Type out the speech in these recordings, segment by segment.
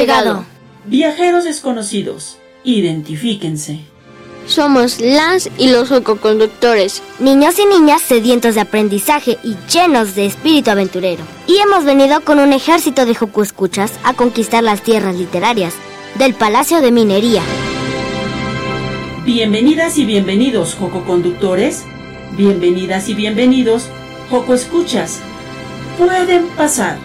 Llegado. Viajeros desconocidos, identifíquense. Somos las y los conductores, niños y niñas sedientos de aprendizaje y llenos de espíritu aventurero. Y hemos venido con un ejército de Joco Escuchas a conquistar las tierras literarias del Palacio de Minería. Bienvenidas y bienvenidos, Joco Conductores. Bienvenidas y bienvenidos, Joco Escuchas. Pueden pasar.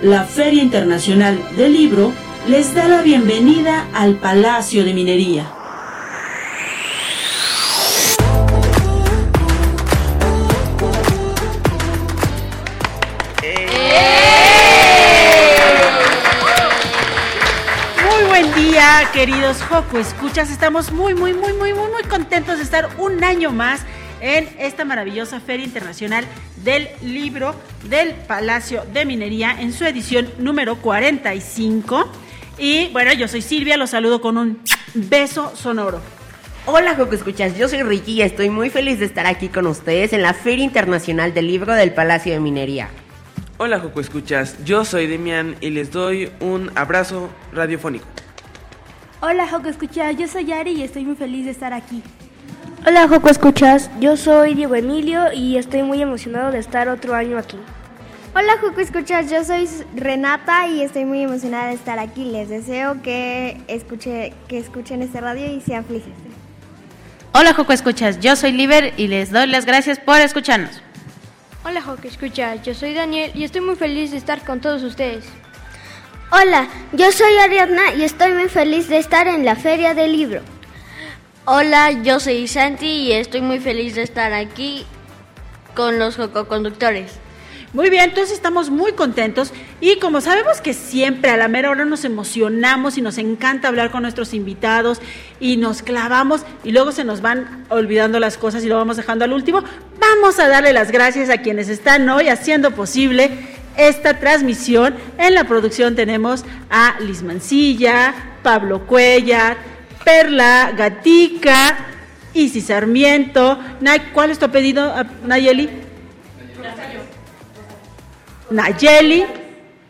La Feria Internacional del Libro les da la bienvenida al Palacio de Minería. queridos Joco Escuchas. Estamos muy, muy, muy, muy, muy, muy contentos de estar un año más en esta maravillosa Feria Internacional del Libro del Palacio de Minería en su edición número 45. Y bueno, yo soy Silvia, los saludo con un beso sonoro. Hola Joco Escuchas, yo soy Ricky y estoy muy feliz de estar aquí con ustedes en la Feria Internacional del Libro del Palacio de Minería. Hola Joco Escuchas, yo soy Demian y les doy un abrazo radiofónico. Hola Joco Escuchas, yo soy Ari y estoy muy feliz de estar aquí. Hola Joco Escuchas, yo soy Diego Emilio y estoy muy emocionado de estar otro año aquí. Hola Joco Escuchas, yo soy Renata y estoy muy emocionada de estar aquí. Les deseo que, escuche, que escuchen este radio y sean felices. Hola Joco Escuchas, yo soy Liber y les doy las gracias por escucharnos. Hola Joco Escuchas, yo soy Daniel y estoy muy feliz de estar con todos ustedes. Hola, yo soy Ariadna y estoy muy feliz de estar en la Feria del Libro. Hola, yo soy Santi y estoy muy feliz de estar aquí con los conductores. Muy bien, entonces estamos muy contentos y como sabemos que siempre a la mera hora nos emocionamos y nos encanta hablar con nuestros invitados y nos clavamos y luego se nos van olvidando las cosas y lo vamos dejando al último, vamos a darle las gracias a quienes están hoy haciendo posible esta transmisión. En la producción tenemos a Liz Mancilla, Pablo Cuellar, Perla Gatica, Isis Sarmiento. ¿Cuál es tu apellido, Nayeli? Nayeli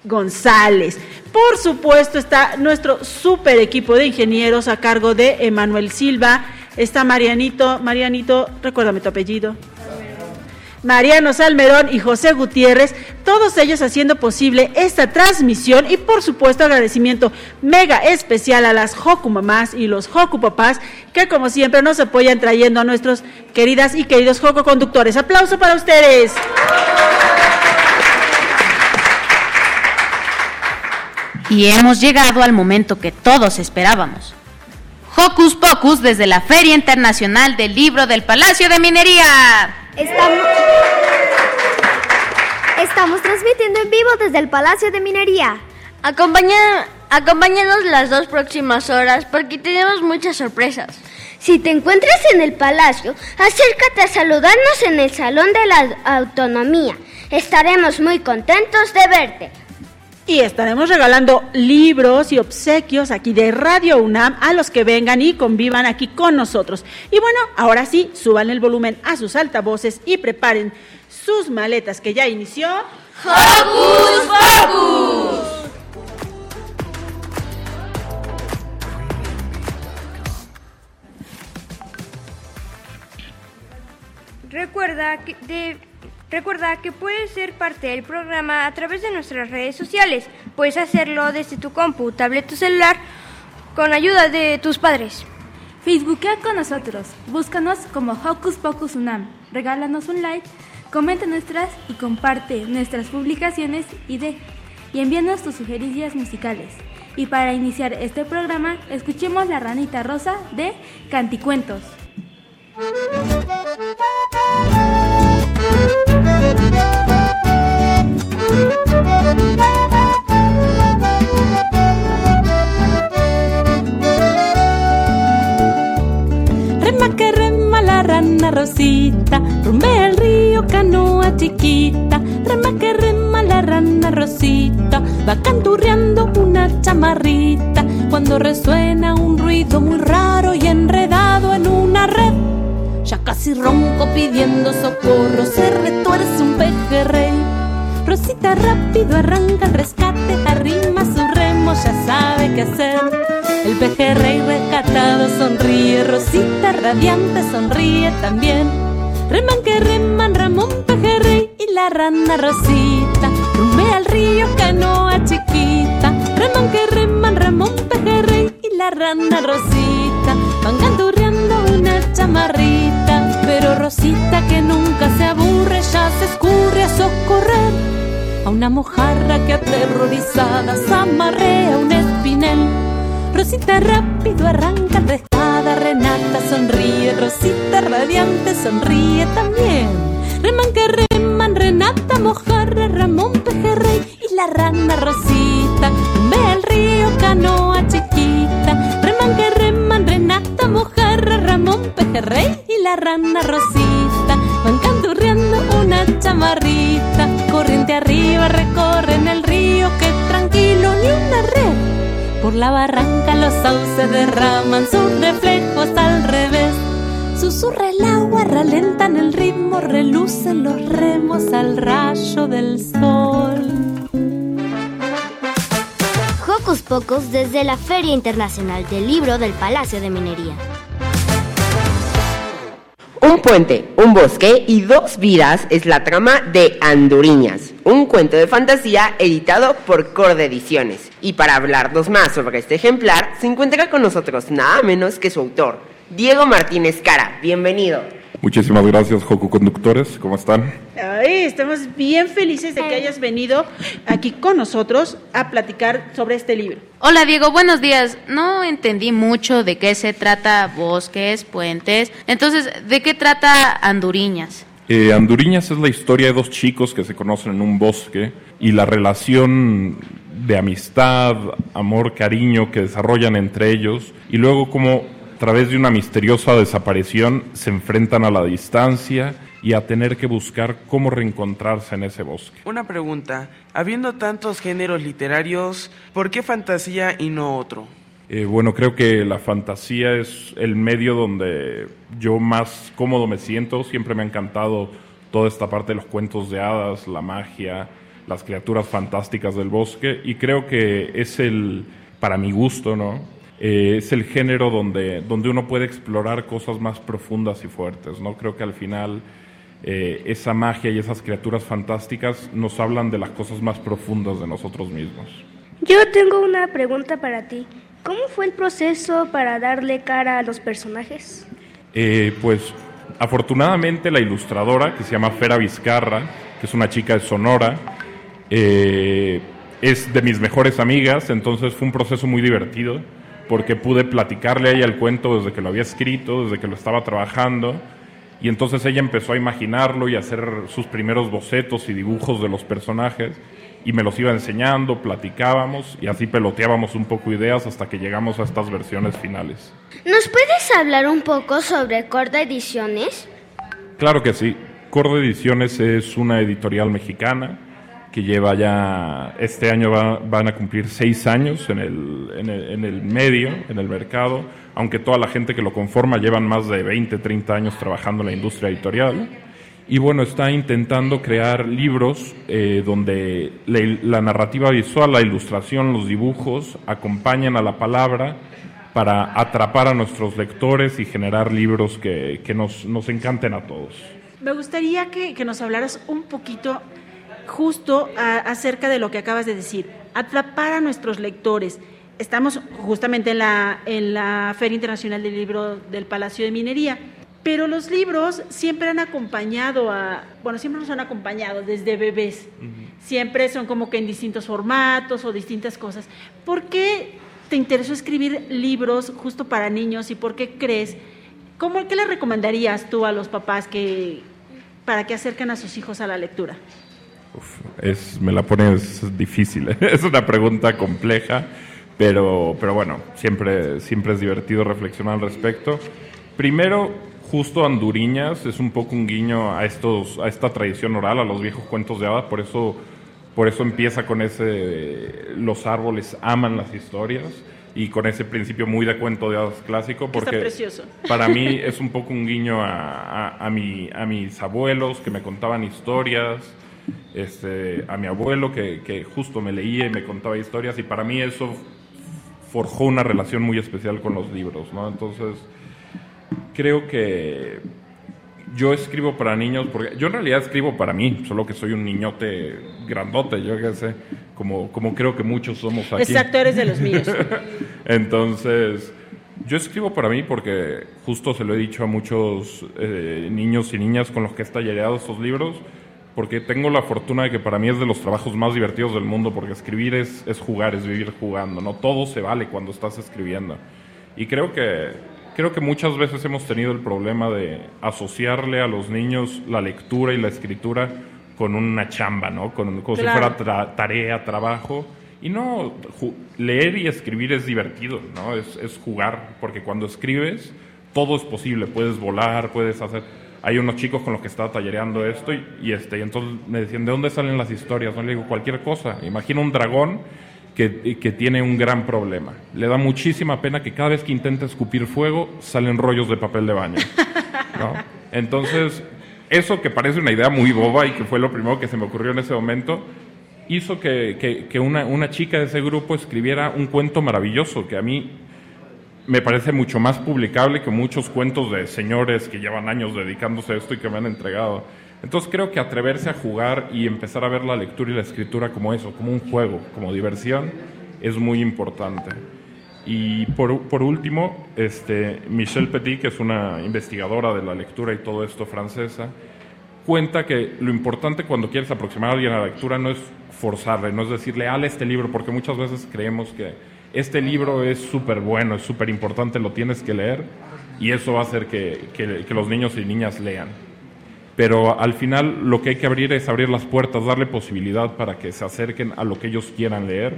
González. Por supuesto está nuestro super equipo de ingenieros a cargo de Emanuel Silva. Está Marianito, Marianito, recuérdame tu apellido. Mariano Salmerón y José Gutiérrez, todos ellos haciendo posible esta transmisión y por supuesto agradecimiento mega especial a las Joku Mamás y los Joku Papás que como siempre nos apoyan trayendo a nuestros queridas y queridos Joku Conductores. Aplauso para ustedes. Y hemos llegado al momento que todos esperábamos. Hocus Pocus desde la Feria Internacional del Libro del Palacio de Minería. Estamos, estamos transmitiendo en vivo desde el Palacio de Minería. acompáñanos las dos próximas horas porque tenemos muchas sorpresas. Si te encuentras en el palacio, acércate a saludarnos en el Salón de la Autonomía. Estaremos muy contentos de verte. Y estaremos regalando libros y obsequios aquí de Radio UNAM a los que vengan y convivan aquí con nosotros. Y bueno, ahora sí, suban el volumen a sus altavoces y preparen sus maletas que ya inició. ¡Hocus Pocus! Recuerda que de Recuerda que puedes ser parte del programa a través de nuestras redes sociales. Puedes hacerlo desde tu compu, tablet o celular con ayuda de tus padres. Facebookea con nosotros. Búscanos como Hocus Pocus Unam. Regálanos un like, comenta nuestras y comparte nuestras publicaciones y, de, y envíanos tus sugerencias musicales. Y para iniciar este programa, escuchemos La Ranita Rosa de Canticuentos. Rema que rema la rana rosita, rumbe el río canoa chiquita, rema que rema la rana rosita, va canturreando una chamarrita, cuando resuena un ruido muy raro y enredado en una red. Ya casi ronco pidiendo socorro, se retuerce un pejerrey. Rosita rápido arranca el rescate, arrima su remo, ya sabe qué hacer. El pejerrey rescatado sonríe, Rosita radiante sonríe también. Reman que reman Ramón pejerrey y la rana Rosita. Rumbea al río canoa chiquita. Reman que reman Ramón pejerrey y la rana Rosita. Van canturreando una chamarrita. Pero Rosita que nunca se aburre ya se escurre a socorrer a una mojarra que aterrorizada se amarrea un espinel. Rosita rápido arranca rescada, Renata sonríe, Rosita radiante sonríe también. Reman que reman, Renata mojarra, Ramón pejerrey y la rana Rosita. Ve el río, canoa chiquita. Mojarra, Ramón pejerrey y la rana Rosita. Van canturreando una chamarrita. Corriente arriba recorren el río, que tranquilo ni una red. Por la barranca los sauces derraman sus reflejos al revés. Susurra el agua, ralentan el ritmo, relucen los remos al rayo del sol. Hocus Pocus desde la Feria Internacional del Libro del Palacio de Minería. Un puente, un bosque y dos vidas es la trama de Anduriñas, un cuento de fantasía editado por Corde Ediciones. Y para hablarnos más sobre este ejemplar, se encuentra con nosotros nada menos que su autor, Diego Martínez Cara. Bienvenido. Muchísimas gracias, Joco Conductores. ¿Cómo están? Ay, estamos bien felices de que hayas venido aquí con nosotros a platicar sobre este libro. Hola Diego, buenos días. No entendí mucho de qué se trata bosques, puentes. Entonces, ¿de qué trata Anduriñas? Eh, Anduriñas es la historia de dos chicos que se conocen en un bosque y la relación de amistad, amor, cariño que desarrollan entre ellos y luego como a través de una misteriosa desaparición se enfrentan a la distancia y a tener que buscar cómo reencontrarse en ese bosque. Una pregunta, habiendo tantos géneros literarios, ¿por qué fantasía y no otro? Eh, bueno, creo que la fantasía es el medio donde yo más cómodo me siento. Siempre me ha encantado toda esta parte de los cuentos de hadas, la magia, las criaturas fantásticas del bosque. Y creo que es el, para mi gusto, ¿no? Eh, es el género donde, donde uno puede explorar cosas más profundas y fuertes, ¿no? Creo que al final eh, esa magia y esas criaturas fantásticas nos hablan de las cosas más profundas de nosotros mismos. Yo tengo una pregunta para ti. ¿Cómo fue el proceso para darle cara a los personajes? Eh, pues afortunadamente la ilustradora, que se llama Fera Vizcarra, que es una chica de Sonora, eh, es de mis mejores amigas, entonces fue un proceso muy divertido, porque pude platicarle a ella el cuento desde que lo había escrito, desde que lo estaba trabajando, y entonces ella empezó a imaginarlo y a hacer sus primeros bocetos y dibujos de los personajes y me los iba enseñando, platicábamos y así peloteábamos un poco ideas hasta que llegamos a estas versiones finales. ¿Nos puedes hablar un poco sobre Corda Ediciones? Claro que sí. Corda Ediciones es una editorial mexicana que lleva ya, este año van a cumplir seis años en el, en, el, medio, en el mercado, aunque toda la gente que lo conforma llevan más de 20, 30 años trabajando en la industria editorial. Y bueno, está intentando crear libros eh, donde la, la, narrativa visual, la ilustración, los dibujos acompañan a la palabra para atrapar a nuestros lectores y generar libros que, que nos, nos, encanten a todos. Me gustaría que, que nos hablaras un poquito justo a, acerca de lo que acabas de decir, atrapar a nuestros lectores. Estamos justamente en la, en la Feria Internacional del Libro del Palacio de Minería. Pero los libros siempre han acompañado a, bueno, siempre nos han acompañado desde bebés. Uh -huh. Siempre son como que en distintos formatos o distintas cosas. ¿Por qué te interesó escribir libros justo para niños y por qué crees, cómo, qué le recomendarías tú a los papás que, para que acerquen a sus hijos a la lectura? Uf, es, me la pones difícil, es una pregunta compleja, pero, pero bueno, siempre, siempre es divertido reflexionar al respecto. Primero, justo Anduriñas es un poco un guiño a estos a esta tradición oral, a los viejos cuentos de hadas, por eso por eso empieza con ese los árboles aman las historias y con ese principio muy de cuento de hadas clásico porque para mí es un poco un guiño a, a, mi, a mis abuelos que me contaban historias este, a mi abuelo que, que justo me leía y me contaba historias y para mí eso forjó una relación muy especial con los libros, ¿no? Entonces, creo que yo escribo para niños, porque yo en realidad escribo para mí, solo que soy un niñote grandote, yo qué sé, como, como creo que muchos somos aquí. Exacto, eres de los míos. Entonces, yo escribo para mí porque justo se lo he dicho a muchos eh, niños y niñas con los que he tallereado estos libros, porque tengo la fortuna de que para mí es de los trabajos más divertidos del mundo, porque escribir es, es jugar, es vivir jugando, ¿no? Todo se vale cuando estás escribiendo. Y creo que creo que muchas veces hemos tenido el problema de asociarle a los niños la lectura y la escritura con una chamba, ¿no? Con, como si fuera tarea, trabajo. Y no, leer y escribir es divertido, ¿no? Es, es, jugar, porque cuando escribes todo es posible, puedes volar, puedes hacer... Hay unos chicos con los que estaba tallereando esto y, y este, y entonces me decían, ¿de dónde salen las historias? No le digo, cualquier cosa. Imagina un dragón que, que, tiene un gran problema. Le da muchísima pena que cada vez que intenta escupir fuego salen rollos de papel de baño. Entonces, eso que parece una idea muy boba y que fue lo primero que se me ocurrió en ese momento, hizo que, que una, una, chica de ese grupo escribiera un cuento maravilloso que a mí me parece mucho más publicable que muchos cuentos de señores que llevan años dedicándose a esto y que me han entregado. Entonces creo que atreverse a jugar y empezar a ver la lectura y la escritura como eso, como un juego, como diversión, es muy importante. Y por, por último, este, Michelle Petit, que es una investigadora de la lectura y todo esto francesa, cuenta que lo importante cuando quieres aproximar a alguien a la lectura no es forzarle, no es decirle, ale este libro, porque muchas veces creemos que este libro es súper bueno, es súper importante, lo tienes que leer, y eso va a hacer que, que, que los niños y niñas lean pero al final lo que hay que abrir es abrir las puertas, darle posibilidad para que se acerquen a lo que ellos quieran leer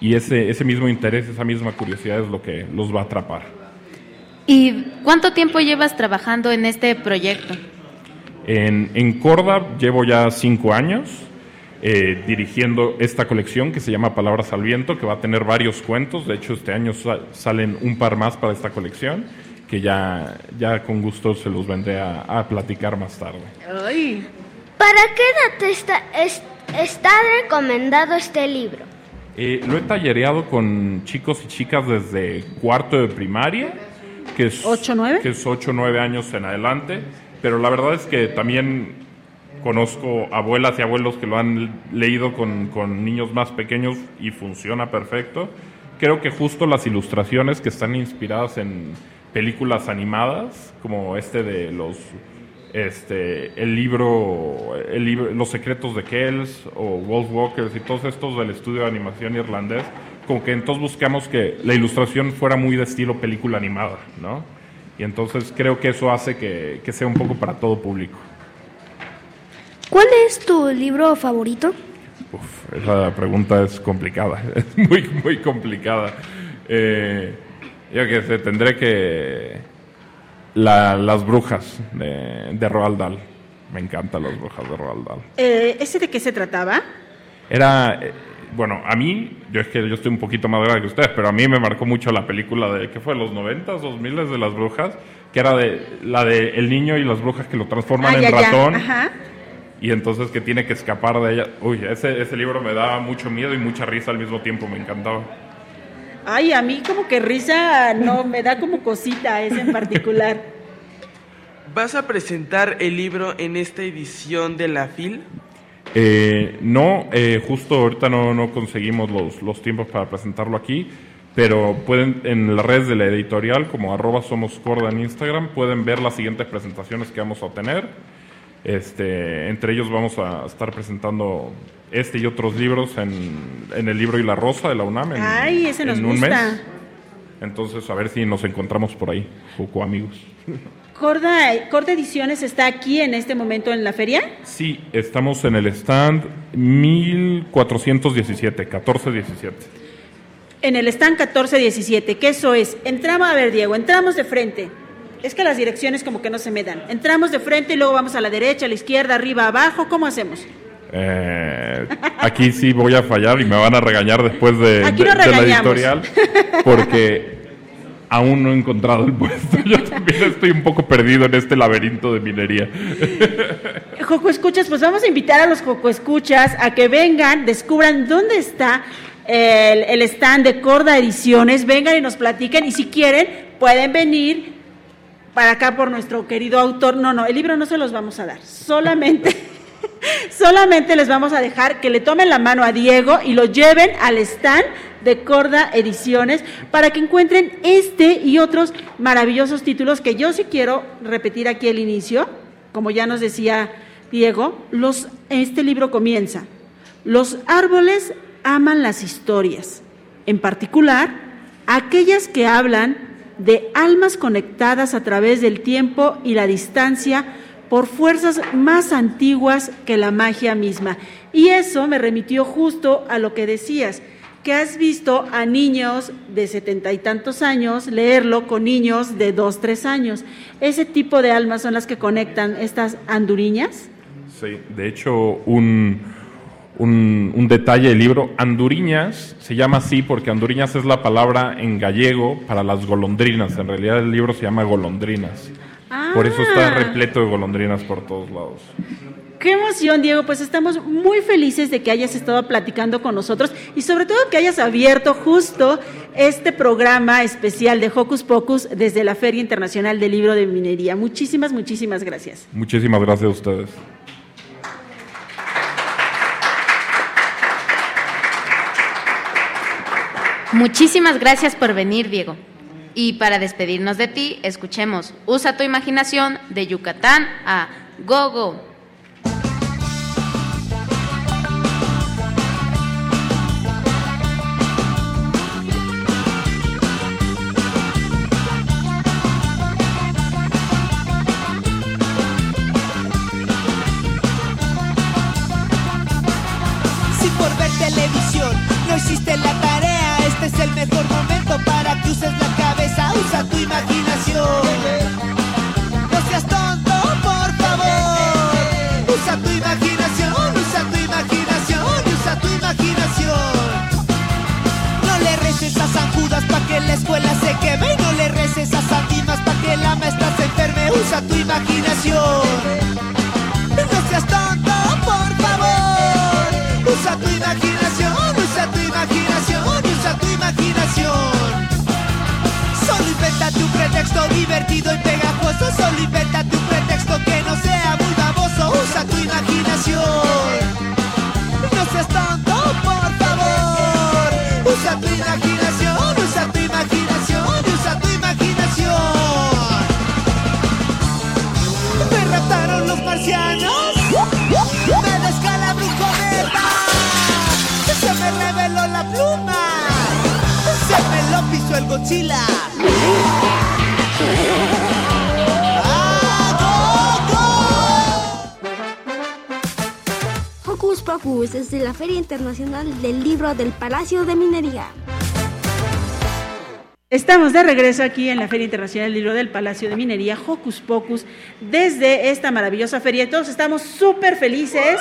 y ese, ese mismo interés, esa misma curiosidad es lo que los va a atrapar. ¿Y cuánto tiempo llevas trabajando en este proyecto? En, en Corda llevo ya cinco años eh, dirigiendo esta colección que se llama Palabras al Viento, que va a tener varios cuentos, de hecho este año salen un par más para esta colección que ya, ya con gusto se los vendré a, platicar más tarde. ¿Para qué edad está, está recomendado este libro? Eh, lo he tallereado con chicos y chicas desde cuarto de primaria, que es 8 9 que es 8 9 años en adelante, pero la verdad es que también conozco abuelas y abuelos que lo han leído con, con niños más pequeños y funciona perfecto. Creo que justo las ilustraciones que están inspiradas en, películas animadas, como este de los este el libro, el libro Los secretos de Kells o Wolf Walkers y todos estos del estudio de animación irlandés, como que entonces buscamos que la ilustración fuera muy de estilo película animada, ¿no? Y entonces creo que eso hace que, que sea un poco para todo público. ¿Cuál es tu libro favorito? Uf, esa pregunta es complicada, es muy, muy complicada. Eh, yo que sé, tendré que... las brujas de, de Roald Dahl. Me encantan las brujas de Roald Dahl. Eh, ¿Ese de qué se trataba? Era... Eh, bueno, a mí, yo es que yo estoy un poquito más grande que ustedes, pero a mí me marcó mucho la película de, ¿qué fue? ¿Los 90, 2000 de las brujas? Que era de la de el niño y las brujas que lo transforman ah, en ratón. Y entonces que tiene que escapar de ella. Uy, ese, ese libro me daba mucho miedo y mucha risa al mismo tiempo, me encantaba. Ay, a mí como que risa no, me da como cosita ese en particular. ¿Vas a presentar el libro en esta edición de la FIL? Eh, no, eh, justo ahorita no, no conseguimos los, los, tiempos para presentarlo aquí, pero pueden en las redes de la editorial, como arroba somos corda en Instagram, pueden ver las siguientes presentaciones que vamos a tener. Este, entre ellos vamos a estar presentando este y otros libros en, en el libro y la rosa de la UNAM en, Ay, ese nos un mes. Entonces, a ver si nos encontramos por ahí, poco amigos. Corda, Corda Ediciones está aquí en este momento en la feria. Sí, estamos en el stand 1417, 1417. En el stand 1417, ¿qué eso es? Entramos, a ver Diego, entramos de frente. Es que las direcciones como que no se me dan. Entramos de frente y luego vamos a la derecha, a la izquierda, arriba, abajo. ¿Cómo hacemos? Eh, aquí sí voy a fallar y me van a regañar después de, la editorial porque aún no he encontrado el puesto. Yo también estoy un poco perdido en este laberinto de minería. Joco Escuchas, pues vamos a invitar a los Joco Escuchas a que vengan, descubran dónde está el, el stand de Corda Ediciones, vengan y nos platiquen y si quieren pueden venir para acá por nuestro querido autor. No, no, el libro no se los vamos a dar, solamente... Solamente les vamos a dejar que le tomen la mano a Diego y lo lleven al stand de Corda Ediciones para que encuentren este y otros maravillosos títulos que yo sí quiero repetir aquí al inicio, como ya nos decía Diego, los, este libro comienza. Los árboles aman las historias, en particular aquellas que hablan de almas conectadas a través del tiempo y la distancia por fuerzas más antiguas que la magia misma. Y eso me remitió justo a lo que decías, que has visto a niños de setenta y tantos años leerlo con niños de dos, tres años. ¿Ese tipo de almas son las que conectan estas anduriñas? Sí, de hecho, un, un, un, detalle del libro, anduriñas se llama así porque anduriñas es la palabra en gallego para las golondrinas. En realidad el libro se llama golondrinas. Por eso está ah. repleto de golondrinas por todos lados. Qué emoción, Diego. Pues estamos muy felices de que hayas estado platicando con nosotros y sobre todo que hayas abierto justo este programa especial de Hocus Pocus desde la Feria Internacional del Libro de Minería. Muchísimas, muchísimas gracias. Muchísimas gracias a ustedes. Muchísimas gracias por venir, Diego. Y para despedirnos de ti, escuchemos Usa tu imaginación de Yucatán a Gogo. Si Del Libro del Palacio de Minería. Estamos de regreso aquí en la Feria Internacional del Libro del Palacio de Minería, Hocus Pocus, desde esta maravillosa feria. Todos estamos súper felices.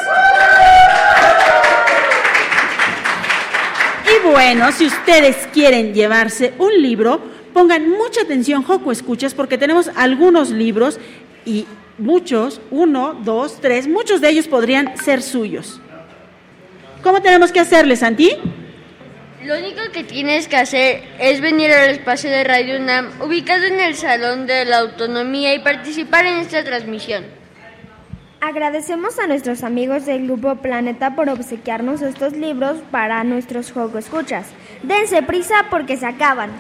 Y bueno, si ustedes quieren llevarse un libro, pongan mucha atención, Joco Escuchas, porque tenemos algunos libros y muchos, uno, dos, tres, muchos de ellos podrían ser suyos. ¿Cómo tenemos que hacerle, Santi? Lo único que tienes que hacer es venir al espacio de Radio UNAM, ubicado en el Salón de la Autonomía, y participar en esta transmisión. Agradecemos a nuestros amigos del Grupo Planeta por obsequiarnos estos libros para nuestros juegos escuchas. Dense prisa porque se acaban.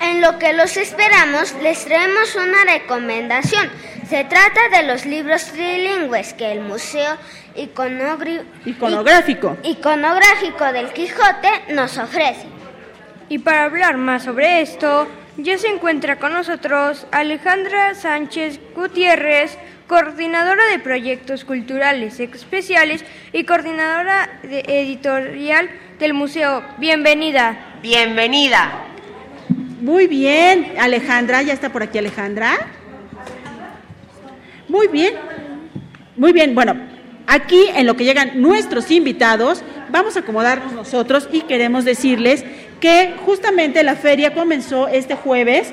En lo que los esperamos, les traemos una recomendación. Se trata de los libros trilingües que el Museo Iconográfico. Iconográfico del Quijote nos ofrece. Y para hablar más sobre esto, ya se encuentra con nosotros Alejandra Sánchez Gutiérrez, coordinadora de proyectos culturales especiales y coordinadora editorial del museo. Bienvenida. Bienvenida. Muy bien, Alejandra, ya está por aquí Alejandra. Muy bien, muy bien. Bueno, aquí en lo que llegan nuestros invitados, vamos a acomodarnos nosotros y queremos decirles que justamente la feria comenzó este jueves.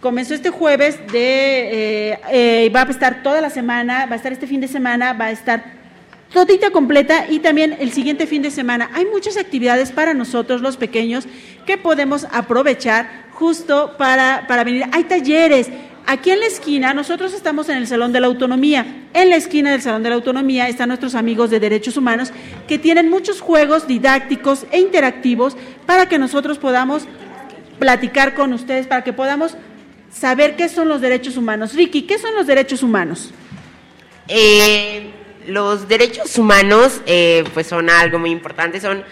Comenzó este jueves de eh, eh, va a estar toda la semana, va a estar este fin de semana, va a estar todita completa y también el siguiente fin de semana. Hay muchas actividades para nosotros los pequeños que podemos aprovechar justo para, para venir. Hay talleres. Aquí en la esquina, nosotros estamos en el Salón de la Autonomía. En la esquina del Salón de la Autonomía están nuestros amigos de Derechos Humanos que tienen muchos juegos didácticos e interactivos para que nosotros podamos platicar con ustedes, para que podamos saber qué son los derechos humanos. Ricky, ¿qué son los derechos humanos? Eh, los derechos humanos eh, pues son algo muy importante, son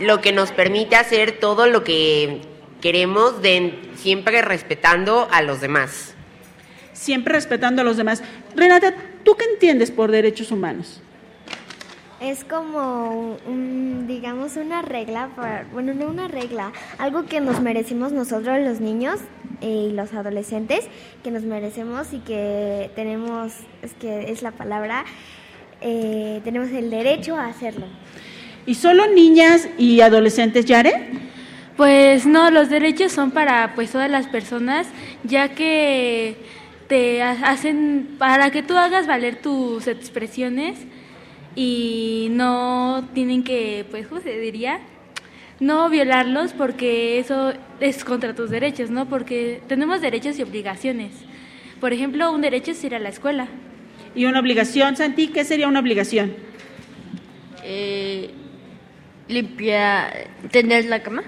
lo que nos permite hacer todo lo que queremos, de, siempre respetando a los demás. Siempre respetando a los demás. Renata, ¿tú qué entiendes por derechos humanos? Es como, un, digamos, una regla, bueno, no una regla, algo que nos merecemos nosotros los niños y los adolescentes, que nos merecemos y que tenemos, es que es la palabra, eh, tenemos el derecho a hacerlo. ¿Y solo niñas y adolescentes, Yare? Pues no, los derechos son para pues todas las personas, ya que te hacen para que tú hagas valer tus expresiones y no tienen que, pues, ¿cómo se diría? No violarlos porque eso es contra tus derechos, ¿no? Porque tenemos derechos y obligaciones. Por ejemplo, un derecho es ir a la escuela. ¿Y una obligación, Santi? ¿Qué sería una obligación? Eh, limpiar, tender la cama.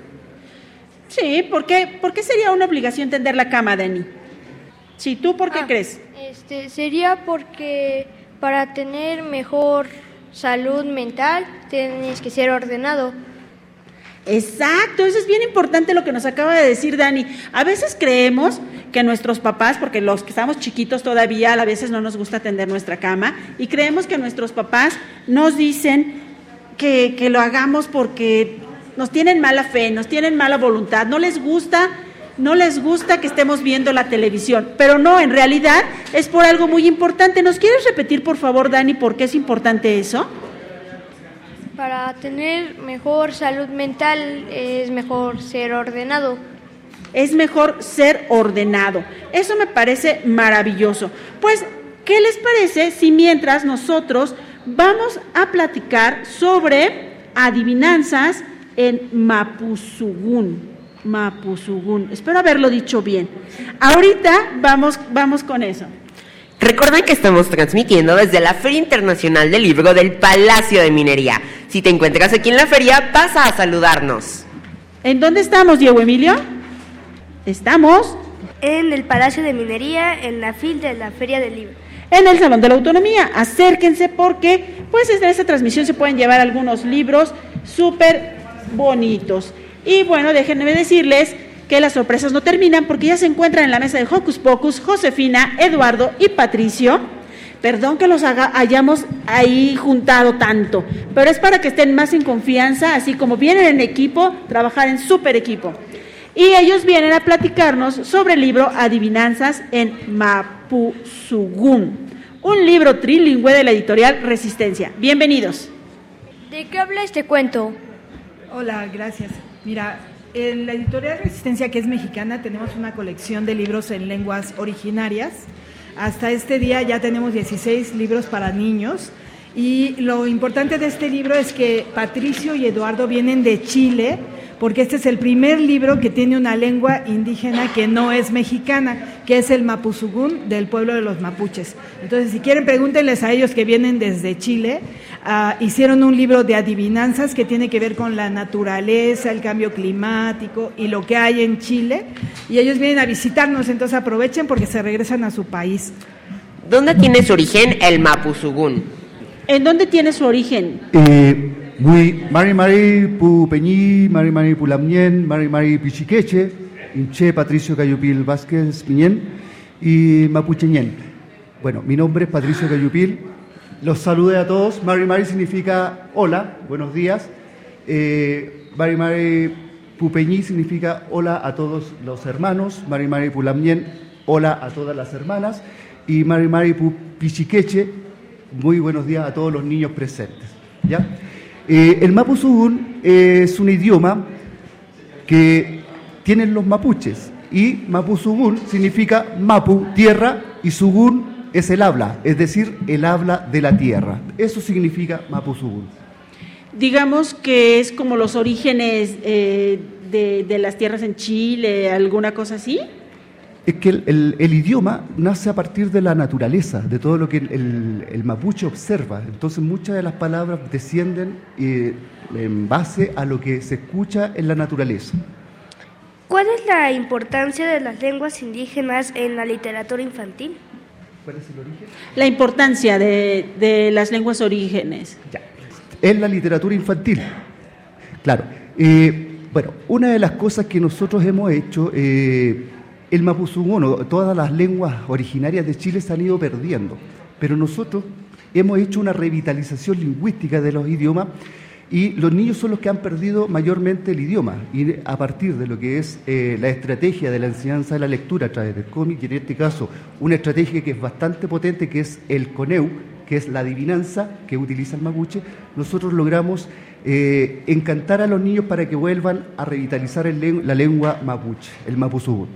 Sí, ¿por qué, ¿por qué sería una obligación tender la cama, Dani? Sí, ¿tú por qué ah, crees? Este, sería porque para tener mejor salud mental tienes que ser ordenado. Exacto, eso es bien importante lo que nos acaba de decir Dani. A veces creemos que nuestros papás, porque los que estamos chiquitos todavía a veces no nos gusta tender nuestra cama, y creemos que nuestros papás nos dicen que, que lo hagamos porque nos tienen mala fe, nos tienen mala voluntad, no les gusta no les gusta que estemos viendo la televisión, pero no, en realidad es por algo muy importante. ¿Nos quieres repetir, por favor, Dani, por qué es importante eso? Para tener mejor salud mental es mejor ser ordenado. Es mejor ser ordenado. Eso me parece maravilloso. Pues, ¿qué les parece si mientras nosotros vamos a platicar sobre adivinanzas en Mapuzugún? Mapuzugún. Espero haberlo dicho bien. Ahorita vamos, vamos con eso. Recuerden que estamos transmitiendo desde la Feria Internacional del Libro del Palacio de Minería. Si te encuentras aquí en la feria, pasa a saludarnos. ¿En dónde estamos, Diego Emilio? Estamos en el Palacio de Minería, en la FIL de la Feria del Libro. En el Salón de la Autonomía. Acérquense porque pues en esta transmisión se pueden llevar algunos libros súper bonitos. Y bueno, déjenme decirles que las sorpresas no terminan porque ya se encuentran en la mesa de Hocus Pocus Josefina, Eduardo y Patricio. Perdón que los hayamos ahí juntado tanto, pero es para que estén más en confianza, así como vienen en equipo, trabajar en super equipo. Y ellos vienen a platicarnos sobre el libro Adivinanzas en Mapuzugún, un libro trilingüe de la editorial Resistencia. Bienvenidos. ¿De qué habla este cuento? Hola, gracias. Mira, en la editorial Resistencia, que es mexicana, tenemos una colección de libros en lenguas originarias. Hasta este día ya tenemos 16 libros para niños. Y lo importante de este libro es que Patricio y Eduardo vienen de Chile porque este es el primer libro que tiene una lengua indígena que no es mexicana, que es el mapuzugún del pueblo de los mapuches. Entonces, si quieren, pregúntenles a ellos que vienen desde Chile. Ah, hicieron un libro de adivinanzas que tiene que ver con la naturaleza, el cambio climático y lo que hay en Chile. Y ellos vienen a visitarnos, entonces aprovechen porque se regresan a su país. ¿Dónde tiene su origen el mapuzugún? ¿En dónde tiene su origen? Eh, muy Mari Mari Pu Peñi, Mari Mari Pu Lamien, Mari Mari Pichiqueche, Inche Patricio Cayupil Vázquez Piñén y Mapucheñén. Bueno, mi nombre es Patricio Cayupil. Los saludé a todos. Mari Mari significa hola, buenos días. Eh, Mari Mari Pupeñi significa hola a todos los hermanos. Mari Mari Pulamien, hola a todas las hermanas. y Mari Mari Pichiqueche. Muy buenos días a todos los niños presentes. ¿ya? Eh, el Mapuzugún es un idioma que tienen los mapuches y Mapuzugún significa Mapu, tierra, y Sugún es el habla, es decir, el habla de la tierra. Eso significa Mapuzugún. Digamos que es como los orígenes eh, de, las tierras en Chile, alguna cosa así. Es que el, idioma nace a partir de la naturaleza, de todo lo que el, mapuche observa. Entonces muchas de las palabras descienden eh, en base a lo que se escucha en la naturaleza. ¿Cuál es la importancia de las lenguas indígenas en la literatura infantil? ¿Cuál es el origen? La importancia de, las lenguas orígenes. Ya. En la literatura infantil. Claro. Eh, bueno, una de las cosas que nosotros hemos hecho... Eh, el mapuzungún, todas las lenguas originarias de Chile se han ido perdiendo, pero nosotros hemos hecho una revitalización lingüística de los idiomas y los niños son los que han perdido mayormente el idioma y a partir de lo que es eh, la estrategia de la enseñanza de la lectura a través del cómic y en este caso una estrategia que es bastante potente que es el CONEU, que es la adivinanza que utiliza el mapuche, nosotros logramos eh, encantar a los niños para que vuelvan a revitalizar la lengua mapuche, el mapuzungún.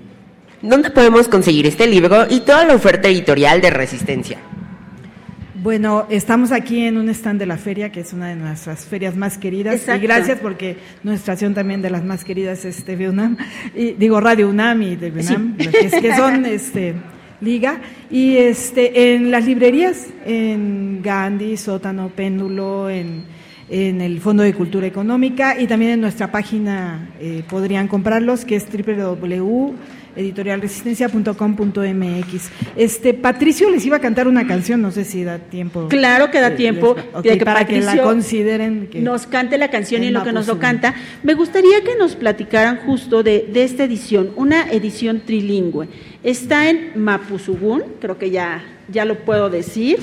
¿Dónde podemos conseguir este libro y toda la oferta editorial de Resistencia? Bueno, estamos aquí en un stand de la feria, que es una de nuestras ferias más queridas. Y gracias porque nuestra estación también de las más queridas es TV UNAM, y, digo Radio UNAM y TV UNAM, que, son este, liga. Y este, en las librerías, en Gandhi, Sótano, Péndulo, en, en el Fondo de Cultura Económica y también en nuestra página eh, podrían comprarlos, que es www editorialresistencia.com.mx. Este Patricio les iba a cantar una canción, no sé si da tiempo. Claro que da eh, tiempo que para que la consideren que nos cante la canción y en lo que nos lo canta. Me gustaría que nos platicaran justo de, esta edición, una edición trilingüe. Está en Mapuzugún, creo que ya ya lo puedo decir.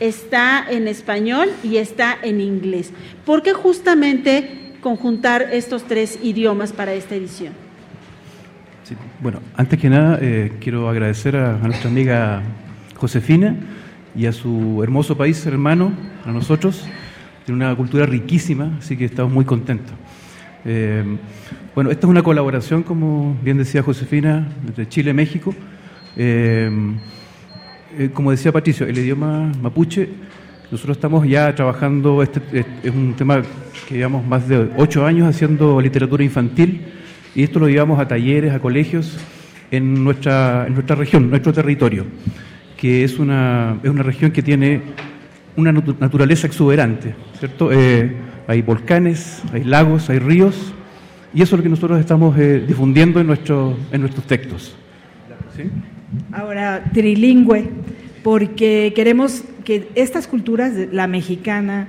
Está en español y está en inglés. ¿Por qué justamente conjuntar estos tres idiomas para esta edición? Bueno, antes que nada, eh, quiero agradecer a, nuestra amiga Josefina y a su hermoso país hermano, a nosotros. Tiene una cultura riquísima, así que estamos muy contentos. Eh, bueno, esta es una colaboración, como bien decía Josefina, entre Chile y México. Eh, como decía Patricio, el idioma mapuche, nosotros estamos ya trabajando, este, este es un tema que llevamos más de ocho años haciendo literatura infantil y esto lo llevamos a talleres, a colegios en nuestra, en nuestra región, nuestro territorio, que es una, es una región que tiene una naturaleza exuberante, ¿cierto? Eh, hay volcanes, hay lagos, hay ríos, y eso es lo que nosotros estamos eh, difundiendo en, nuestro, en nuestros textos. Ahora, trilingüe, porque queremos que estas culturas, la mexicana,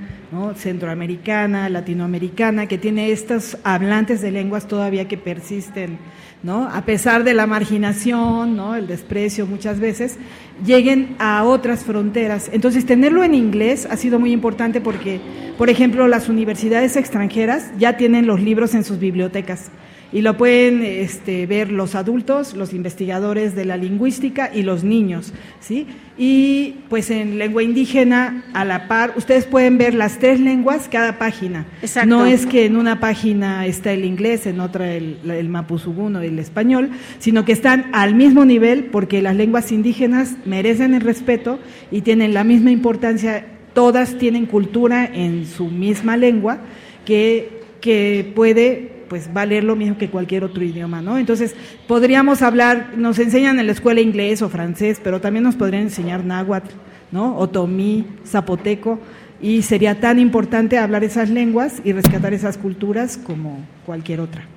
centroamericana, latinoamericana, que tiene estos hablantes de lenguas todavía que persisten, ¿no? a pesar de la marginación, ¿no? el desprecio muchas veces, lleguen a otras fronteras. Entonces, tenerlo en inglés ha sido muy importante porque, por ejemplo, las universidades extranjeras ya tienen los libros en sus bibliotecas y lo pueden este, ver los adultos, los investigadores de la lingüística y los niños, ¿sí? Y pues en lengua indígena, a la par, ustedes pueden ver las tres lenguas cada página. Exacto. No es que en una página está el inglés, en otra el, el mapuzugún o el español, sino que están al mismo nivel porque las lenguas indígenas merecen el respeto y tienen la misma importancia, todas tienen cultura en su misma lengua que, que puede pues valer lo mismo que cualquier otro idioma, ¿no? Entonces, podríamos hablar, nos enseñan en la escuela inglés o francés, pero también nos podrían enseñar náhuatl, ¿no? Otomí, zapoteco, y sería tan importante hablar esas lenguas y rescatar esas culturas como cualquier otra.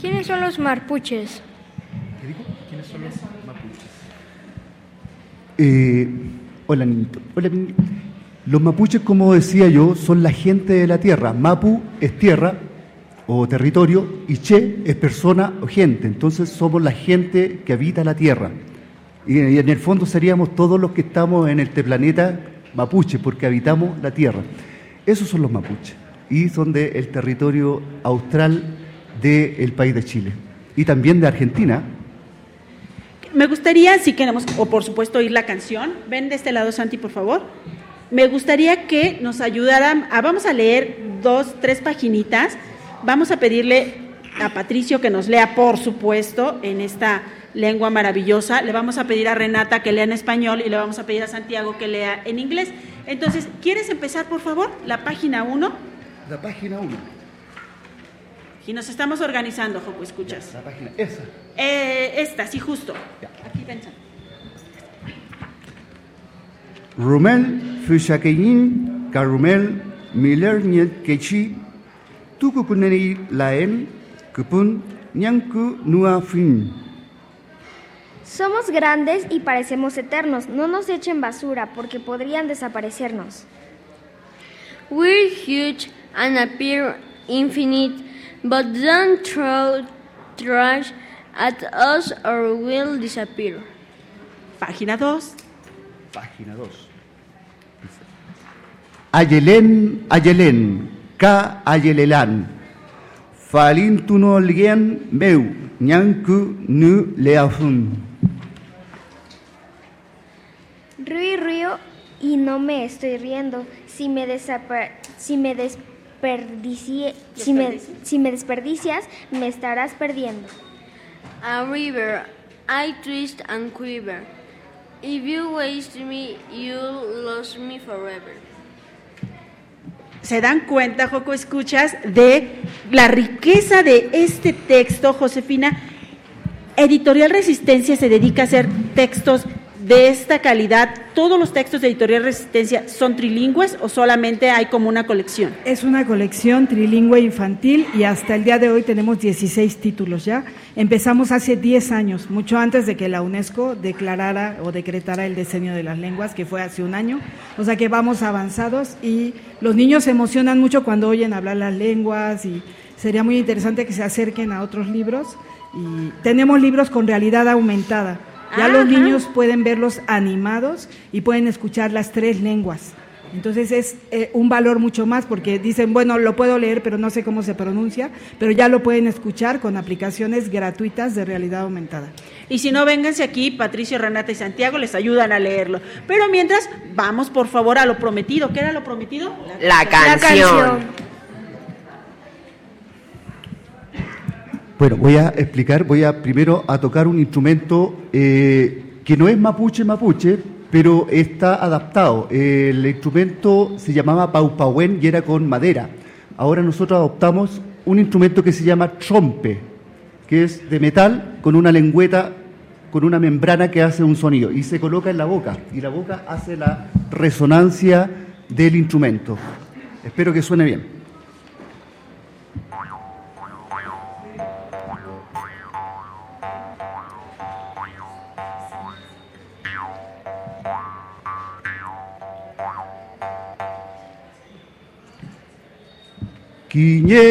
¿Quiénes son los marpuches? ¿Qué dijo? ¿Quiénes son los mapuches? Eh, hola, niñito. Hola, Los mapuches, como decía yo, son la gente de la tierra. Mapu es tierra o territorio y Che es persona o gente. Entonces somos la gente que habita la tierra. Y, en el fondo seríamos todos los que estamos en este planeta mapuche, porque habitamos la tierra. Esos son los mapuches y son del territorio austral del país de Chile y también de Argentina. me gustaría, si queremos, o por supuesto, oír la canción. Ven de este lado, Santi, por favor. Me gustaría que nos ayudaran, a, vamos a leer dos, tres paginitas. Vamos a pedirle a Patricio que nos lea, por supuesto, en esta lengua maravillosa. Le vamos a pedir a Renata que lea en español y le vamos a pedir a Santiago que lea en inglés. Entonces, ¿quieres empezar, por favor? La página 1. La página 1. Y nos estamos organizando, Joco, ¿escuchas? La página, esa. Eh, esta, sí, justo. Aquí pensa. Rumel Fushakeyin Karumel Miller Nyet Kechi Tukukuneri Laen Kupun Nyanku Nua Fin. Somos grandes y parecemos eternos. No nos echen basura porque podrían desaparecernos. We're huge and appear infinite, but don't throw trash at us or we'll disappear. Página 2. Página 2. Ayelen, Ayelen, Ka Ayelelan. Falin tuno alguien meu, nyanku nu leafun. Río y río y no me estoy riendo. Si me, desapa- si me desperdicie- si me, si me desperdicias, me estarás perdiendo. A river, I twist and quiver. If you waste me, you'll lose me forever. ¿Se dan cuenta, Joco, escuchas, de la riqueza de este texto, Josefina? Editorial Resistencia se dedica a hacer textos de esta calidad. ¿Todos los textos de Editorial Resistencia son trilingües o solamente hay como una colección? Es una colección trilingüe infantil y hasta el día de hoy tenemos 16 títulos ya. Empezamos hace 10 años, mucho antes de que la UNESCO declarara o decretara el diseño de las lenguas, que fue hace un año. O sea que vamos avanzados y los niños se emocionan mucho cuando oyen hablar las lenguas y sería muy interesante que se acerquen a otros libros. Y tenemos libros con realidad aumentada. Ya los niños pueden verlos animados y pueden escuchar las tres lenguas. Entonces es eh, un valor mucho más porque dicen, bueno, lo puedo leer, pero no sé cómo se pronuncia, pero ya lo pueden escuchar con aplicaciones gratuitas de realidad aumentada. Y si no, vénganse aquí, Patricio, Renata y Santiago les ayudan a leerlo. Pero mientras, vamos por favor a lo prometido. ¿Qué era lo prometido? La canción. Bueno, voy a explicar, voy a primero a tocar un instrumento eh, que no es mapuche mapuche, pero está adaptado. El instrumento se llamaba paupahuén y era con madera. Ahora nosotros adoptamos un instrumento que se llama trompe, que es de metal con una lengüeta, con una membrana que hace un sonido y se coloca en la boca y la boca hace la resonancia del instrumento. Espero que suene bien. Cine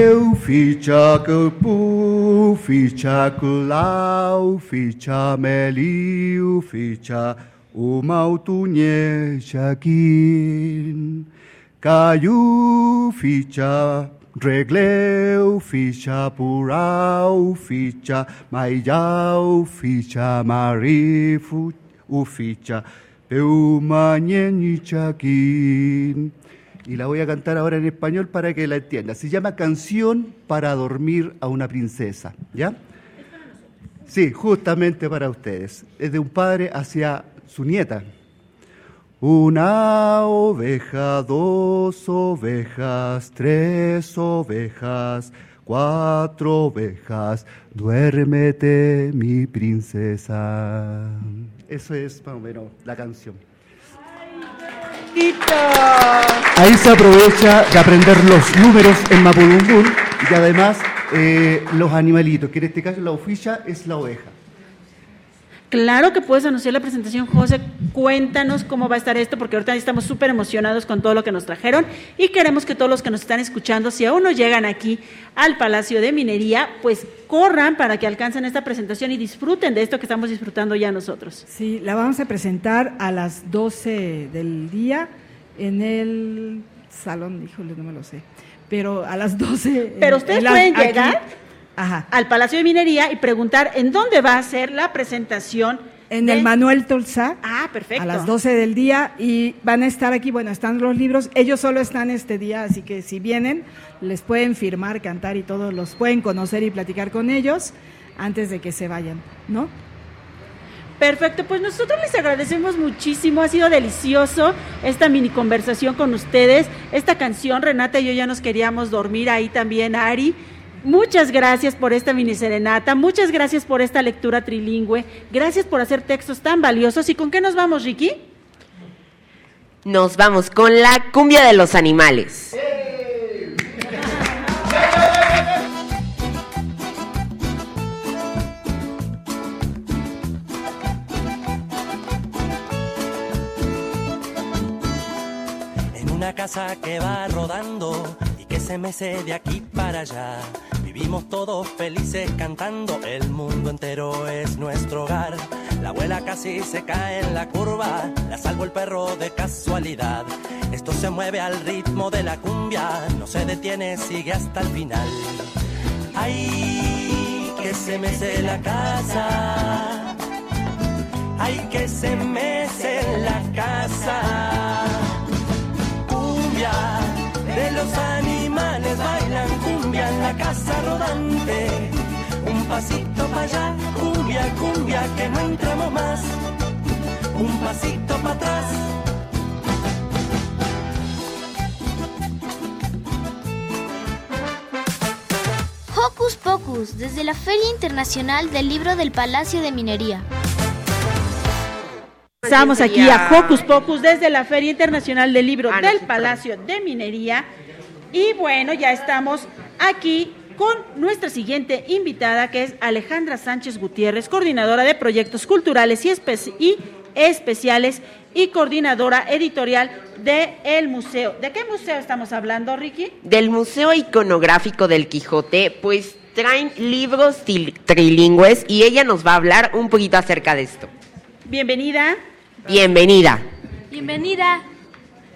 eu fi cea călpu, fi cea călau, fi cea meliu, fi cea umautunie cea chin. Caiu fi regleu, fi cea purau, fi maiau, mai iau, fi cea marifu, ufica, pe umanieni cea chakin. Y la voy a cantar ahora en español para que la entienda. Se llama Canción para dormir a una princesa, ¿ya? Sí, justamente para ustedes. Es de un padre hacia su nieta. Una oveja, dos ovejas, tres ovejas, cuatro ovejas, duérmete mi princesa. Eso es más o menos la canción. Ahí se aprovecha de aprender los números en Mapudungun y además eh, los animalitos, que en este caso la oficia es la oveja. Claro que puedes anunciar la presentación, José. Cuéntanos cómo va a estar esto, porque ahorita estamos súper emocionados con todo lo que nos trajeron y queremos que todos los que nos están escuchando, si aún no llegan aquí al Palacio de Minería, pues corran para que alcancen esta presentación y disfruten de esto que estamos disfrutando ya nosotros. Sí, la vamos a presentar a las 12 del día en el salón, híjole, no me lo sé, pero a las 12. Pero ustedes la- pueden aquí- llegar. al Palacio de Minería y preguntar en dónde va a ser la presentación. En el Manuel Tolsa. Ah, perfecto. A las 12 del día y van a estar aquí, bueno, están los libros, ellos solo están este día, así que si vienen, les pueden firmar, cantar y todos los pueden conocer y platicar con ellos antes de que se vayan, ¿no? Perfecto, pues nosotros les agradecemos muchísimo, ha sido delicioso esta mini conversación con ustedes. Esta canción, Renata y yo ya nos queríamos dormir ahí también, Ari. Muchas gracias por esta mini serenata, muchas gracias por esta lectura trilingüe, gracias por hacer textos tan valiosos. ¿Y con qué nos vamos, Ricky? Nos vamos con la cumbia de los animales. En una casa que va rodando mece de aquí para allá Vivimos todos felices cantando, el mundo entero es nuestro hogar. La abuela casi se cae en la curva, la salvo el perro de casualidad. Esto se mueve al ritmo de la cumbia, no se detiene, sigue hasta el final. Ay, que se mece la casa. Ay, que se mece la casa. Cumbia de los animales bailan cumbia en la casa rodante. Un pasito para allá, cumbia, cumbia, que no entramos más. Un pasito para atrás. Hocus Pocus, desde la Feria Internacional del Libro del Palacio de Minería. Estamos aquí a Hocus Pocus desde la Feria Internacional del Libro del Palacio de Minería. Y bueno, ya estamos aquí con nuestra siguiente invitada, que es Alejandra Sánchez Gutiérrez, coordinadora de proyectos culturales y, y especiales y coordinadora editorial del el museo. ¿De qué museo estamos hablando, Ricky? Del Museo Iconográfico del Quijote, pues traen libros trilingües y ella nos va a hablar un poquito acerca de esto. Bienvenida. Bienvenida. Bienvenida.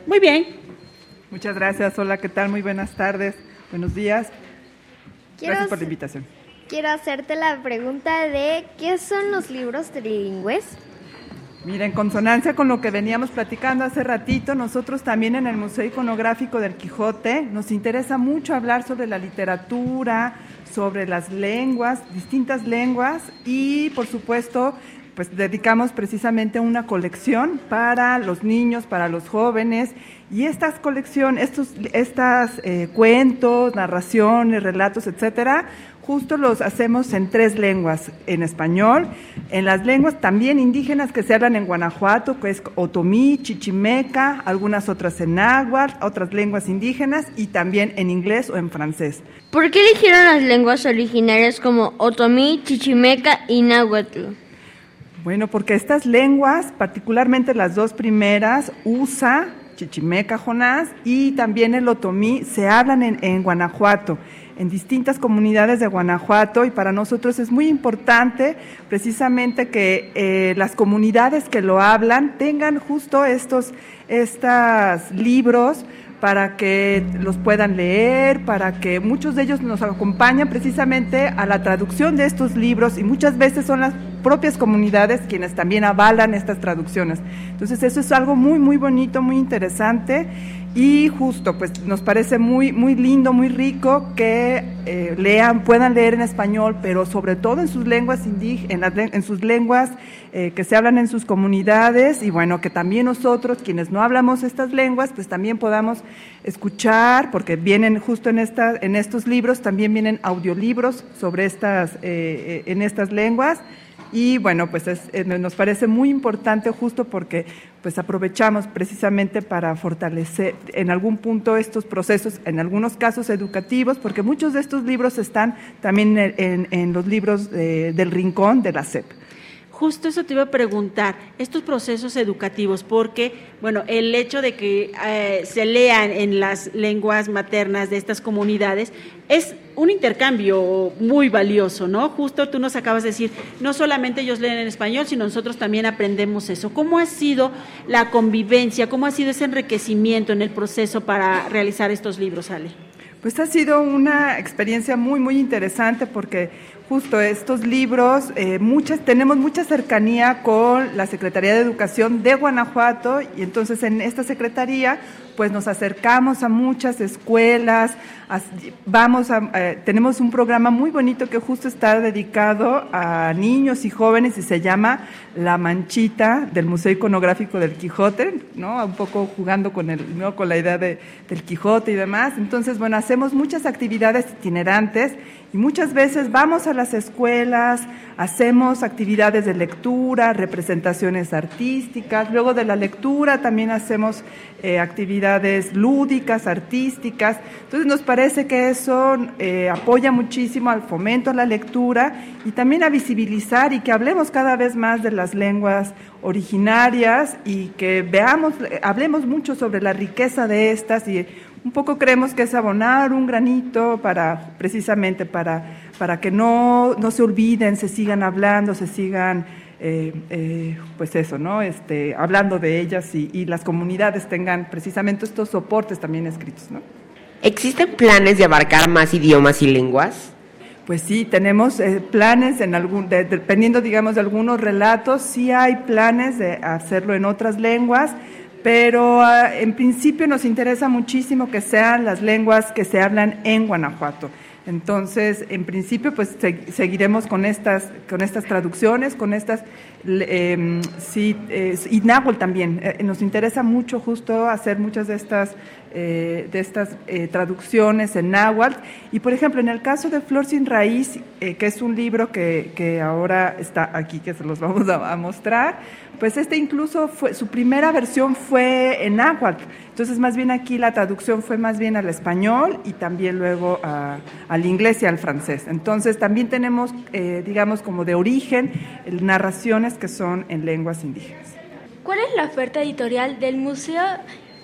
Muy bien. Muchas gracias. Hola, ¿qué tal? Muy buenas tardes. Buenos días. Quiero gracias por la invitación. Quiero hacerte la pregunta de ¿qué son los libros trilingües? Mira, en consonancia con lo que veníamos platicando hace ratito, nosotros también en el Museo Iconográfico del Quijote nos interesa mucho hablar sobre la literatura, sobre las lenguas, distintas lenguas y por supuesto pues dedicamos precisamente una colección para los niños, para los jóvenes, y estas colecciones, estos estas, eh, cuentos, narraciones, relatos, etcétera, justo los hacemos en tres lenguas, en español, en las lenguas también indígenas que se hablan en Guanajuato, que es otomí, chichimeca, algunas otras en náhuatl, otras lenguas indígenas y también en inglés o en francés. ¿Por qué eligieron las lenguas originarias como otomí, chichimeca y náhuatl? Bueno, porque estas lenguas, particularmente las dos primeras, USA, Chichimeca, Jonás, y también el otomí, se hablan en, Guanajuato, en distintas comunidades de Guanajuato, y para nosotros es muy importante precisamente que eh, las comunidades que lo hablan tengan justo estos, estos libros para que los puedan leer, para que muchos de ellos nos acompañan precisamente a la traducción de estos libros y muchas veces son las propias comunidades quienes también avalan estas traducciones. Entonces eso es algo muy, muy bonito, muy interesante y justo, pues nos parece muy, muy lindo, muy rico que eh, lean, puedan leer en español, pero sobre todo en sus lenguas indígenas, en, sus lenguas eh, que se hablan en sus comunidades y bueno, que también nosotros, quienes no hablamos estas lenguas, pues también podamos escuchar, porque vienen justo en, esta, en estos libros, también vienen audiolibros sobre estas, eh, en estas lenguas. Y bueno, pues eh, nos parece muy importante justo porque pues aprovechamos precisamente para fortalecer en algún punto estos procesos, en algunos casos educativos, porque muchos de estos libros están también en, los libros del rincón de la SEP. Justo eso te iba a preguntar, estos procesos educativos, porque, bueno, el hecho de que eh, se lean en las lenguas maternas de estas comunidades es un intercambio muy valioso, ¿no? Justo tú nos acabas de decir, no solamente ellos leen en español, sino nosotros también aprendemos eso. ¿Cómo ha sido la convivencia, cómo ha sido ese enriquecimiento en el proceso para realizar estos libros, Ale? Pues ha sido una experiencia muy, muy interesante porque justo estos libros, eh, muchas, tenemos mucha cercanía con la Secretaría de Educación de Guanajuato y entonces en esta Secretaría pues nos acercamos a muchas escuelas, vamos a, eh, tenemos un programa muy bonito que justo está dedicado a niños y jóvenes y se llama La Manchita del Museo Iconográfico del Quijote, ¿no? Un poco jugando con, el, ¿no? con la idea de, del Quijote y demás. Entonces, bueno, hacemos muchas actividades itinerantes y muchas veces vamos a las escuelas, hacemos actividades de lectura, representaciones artísticas, luego de la lectura también hacemos eh, actividades lúdicas, artísticas. Entonces nos parece que eso eh, apoya muchísimo al fomento a la lectura y también a visibilizar y que hablemos cada vez más de las lenguas originarias y que veamos, hablemos mucho sobre la riqueza de estas y un poco creemos que es abonar un granito para precisamente para, para que no, no se olviden, se sigan hablando, se sigan eh, eh, pues eso, ¿no? Este, hablando de ellas y, las comunidades tengan precisamente estos soportes también escritos, ¿no? ¿Existen planes de abarcar más idiomas y lenguas? Pues sí, tenemos eh, planes en algún, dependiendo, digamos, de algunos relatos, sí hay planes de hacerlo en otras lenguas pero ah, en principio nos interesa muchísimo que sean las lenguas que se hablan en Guanajuato. Entonces, en principio, pues seguiremos con estas, con estas traducciones, con estas, eh, sí, y náhuatl también. Eh, nos interesa mucho justo hacer muchas de estas, eh, de estas eh, traducciones en náhuatl. Y, por ejemplo, en el caso de Flor sin Raíz, que es un libro que, que, ahora está aquí, que se los vamos a, a mostrar, pues este incluso fue, su primera versión fue en náhuatl. Entonces, más bien aquí la traducción fue más bien al español y también luego al inglés y al francés. Entonces, también tenemos, eh, digamos, como de origen, narraciones que son en lenguas indígenas. ¿Cuál es la oferta editorial del Museo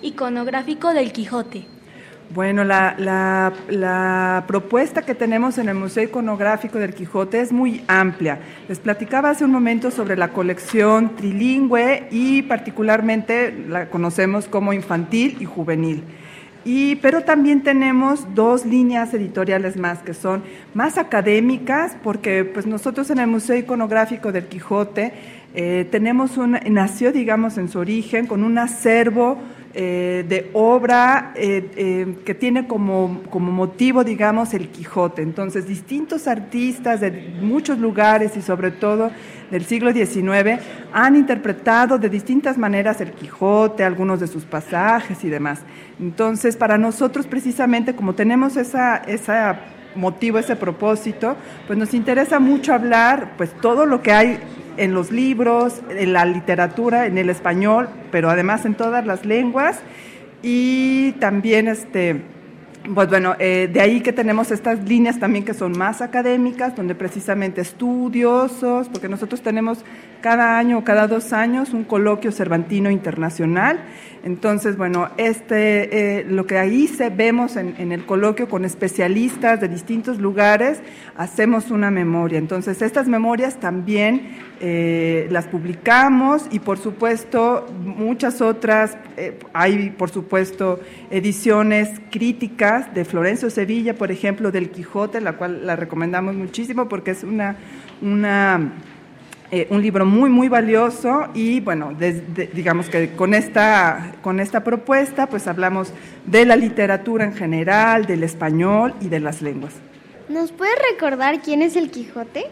Iconográfico del Quijote? Bueno, la, propuesta que tenemos en el Museo Iconográfico del Quijote es muy amplia. Les platicaba hace un momento sobre la colección trilingüe y particularmente la conocemos como infantil y juvenil. Y, pero también tenemos dos líneas editoriales más que son más académicas, porque pues nosotros en el Museo Iconográfico del Quijote eh, tenemos un, nació, digamos, en su origen con un acervo eh, de obra eh, eh, que tiene como, como, motivo, digamos, el Quijote. Entonces, distintos artistas de muchos lugares y sobre todo del siglo XIX han interpretado de distintas maneras el Quijote, algunos de sus pasajes y demás. Entonces, para nosotros precisamente, como tenemos esa, esa motivo, ese propósito, pues nos interesa mucho hablar, pues todo lo que hay en los libros, en la literatura, en el español, pero además en todas las lenguas. Y también, este, pues bueno, eh, de ahí que tenemos estas líneas también que son más académicas, donde precisamente estudiosos, porque nosotros tenemos cada año o cada dos años un coloquio cervantino internacional. Entonces, bueno, este, eh, lo que ahí se, vemos en, el coloquio con especialistas de distintos lugares, hacemos una memoria. Entonces, estas memorias también eh, las publicamos y, por supuesto, muchas otras, eh, hay, por supuesto, ediciones críticas de Florencio Sevilla, por ejemplo, del Quijote, la cual la recomendamos muchísimo porque es una... una eh, un libro muy, muy valioso y bueno, digamos que con esta, con esta propuesta pues hablamos de la literatura en general, del español y de las lenguas. ¿Nos puedes recordar quién es el Quijote?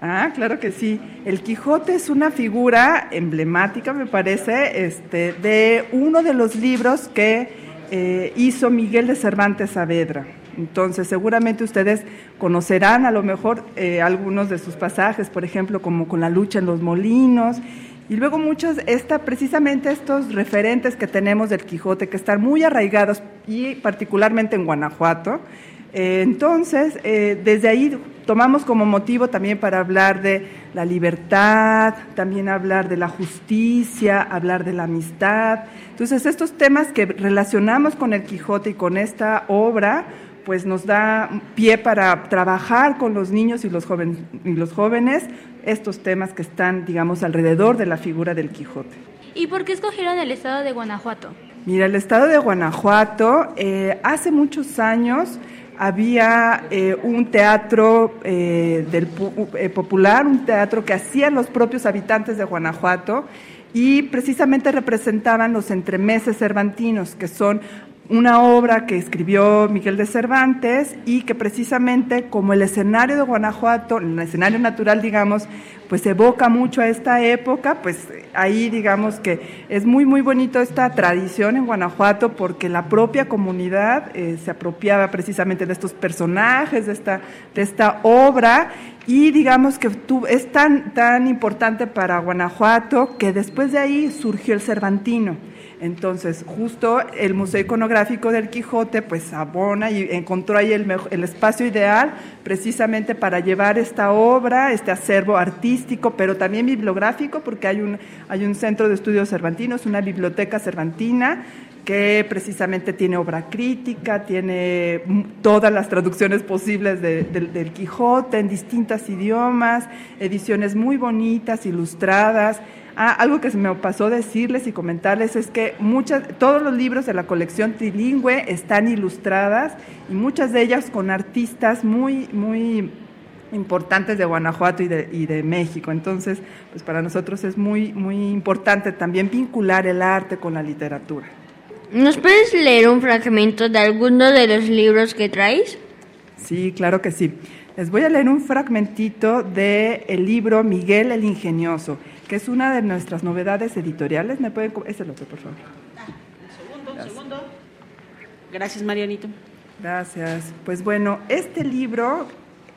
Ah, claro que sí. El Quijote es una figura emblemática, me parece, este, de uno de los libros que eh, hizo Miguel de Cervantes Saavedra. Entonces, seguramente ustedes conocerán a lo mejor eh, algunos de sus pasajes, por ejemplo, como con la lucha en los molinos. Y luego muchos, esta, precisamente estos referentes que tenemos del Quijote, que están muy arraigados, y particularmente en Guanajuato. Eh, entonces, desde ahí tomamos como motivo también para hablar de la libertad, también hablar de la justicia, hablar de la amistad. Entonces, estos temas que relacionamos con el Quijote y con esta obra, pues nos da pie para trabajar con los niños y los, jóvenes, y los jóvenes estos temas que están, digamos, alrededor de la figura del Quijote. ¿Y por qué escogieron el estado de Guanajuato? Mira, el estado de Guanajuato, eh, hace muchos años había eh, un teatro eh, del, popular, un teatro que hacían los propios habitantes de Guanajuato y precisamente representaban los entremeses cervantinos, que son una obra que escribió Miguel de Cervantes y que precisamente como el escenario de Guanajuato, el escenario natural, digamos, pues evoca mucho a esta época, pues ahí digamos que es muy, muy bonito esta tradición en Guanajuato porque la propia comunidad eh, se apropiaba precisamente de estos personajes, de esta, de esta obra y digamos que es tan, tan importante para Guanajuato que después de ahí surgió el Cervantino. Entonces, justo el Museo Iconográfico del Quijote, pues abona y encontró ahí el, el, espacio ideal precisamente para llevar esta obra, este acervo artístico, pero también bibliográfico, porque hay un, hay un centro de estudios cervantinos, una biblioteca cervantina, que precisamente tiene obra crítica, tiene todas las traducciones posibles del Quijote en distintos idiomas, ediciones muy bonitas, ilustradas. Ah, algo que se me pasó decirles y comentarles es que muchas, todos los libros de la colección trilingüe están ilustradas y muchas de ellas con artistas muy, muy importantes de Guanajuato y de, y de México. Entonces, pues para nosotros es muy, muy importante también vincular el arte con la literatura. ¿Nos puedes leer un fragmento de alguno de los libros que traes? Sí, claro que sí. Les voy a leer un fragmentito del el libro Miguel el Ingenioso, que es una de nuestras novedades editoriales. ¿Me pueden es el otro, por favor? un segundo, un segundo. Gracias, Marianito. Gracias. Pues bueno, este libro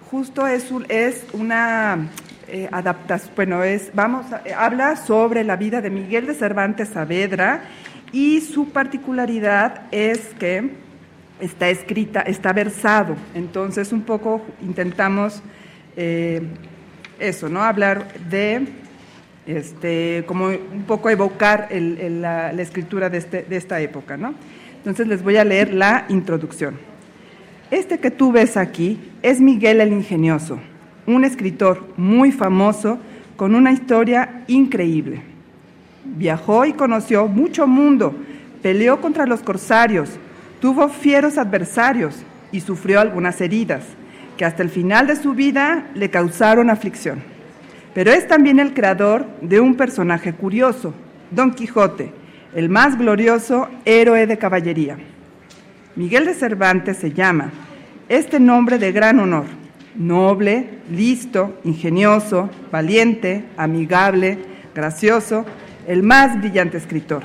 justo es, es una eh, adaptación, bueno, es, vamos, habla sobre la vida de Miguel de Cervantes Saavedra y su particularidad es que está escrita, está versado, entonces un poco intentamos eh, eso, ¿no? Hablar de, este, como un poco evocar la, escritura de, este, de esta época, ¿no? Entonces les voy a leer la introducción. Este que tú ves aquí es Miguel el Ingenioso, un escritor muy famoso con una historia increíble. Viajó y conoció mucho mundo, peleó contra los corsarios, tuvo fieros adversarios y sufrió algunas heridas, que hasta el final de su vida le causaron aflicción. Pero es también el creador de un personaje curioso, Don Quijote, el más glorioso héroe de caballería. Miguel de Cervantes se llama, este nombre de gran honor, noble, listo, ingenioso, valiente, amigable, gracioso, el más brillante escritor.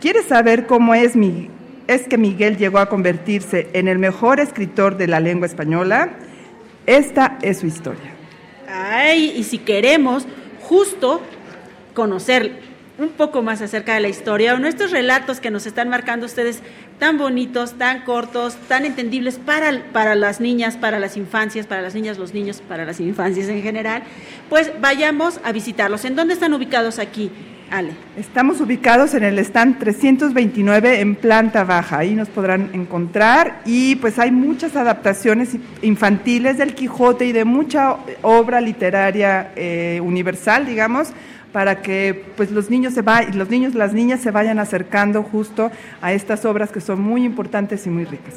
¿Quieres saber cómo es, es que Miguel llegó a convertirse en el mejor escritor de la lengua española? Esta es su historia. Ay, y si queremos justo conocer un poco más acerca de la historia o nuestros relatos que nos están marcando ustedes tan bonitos, tan cortos, tan entendibles para, para las niñas, para las infancias, para las niñas, los niños, para las infancias en general, pues vayamos a visitarlos. ¿En dónde están ubicados aquí? Ale. Estamos ubicados en el stand 329 en planta baja, ahí nos podrán encontrar y pues hay muchas adaptaciones infantiles del Quijote y de mucha obra literaria eh, universal, digamos, para que pues los niños se va, los niños las niñas se vayan acercando justo a estas obras que son muy importantes y muy ricas.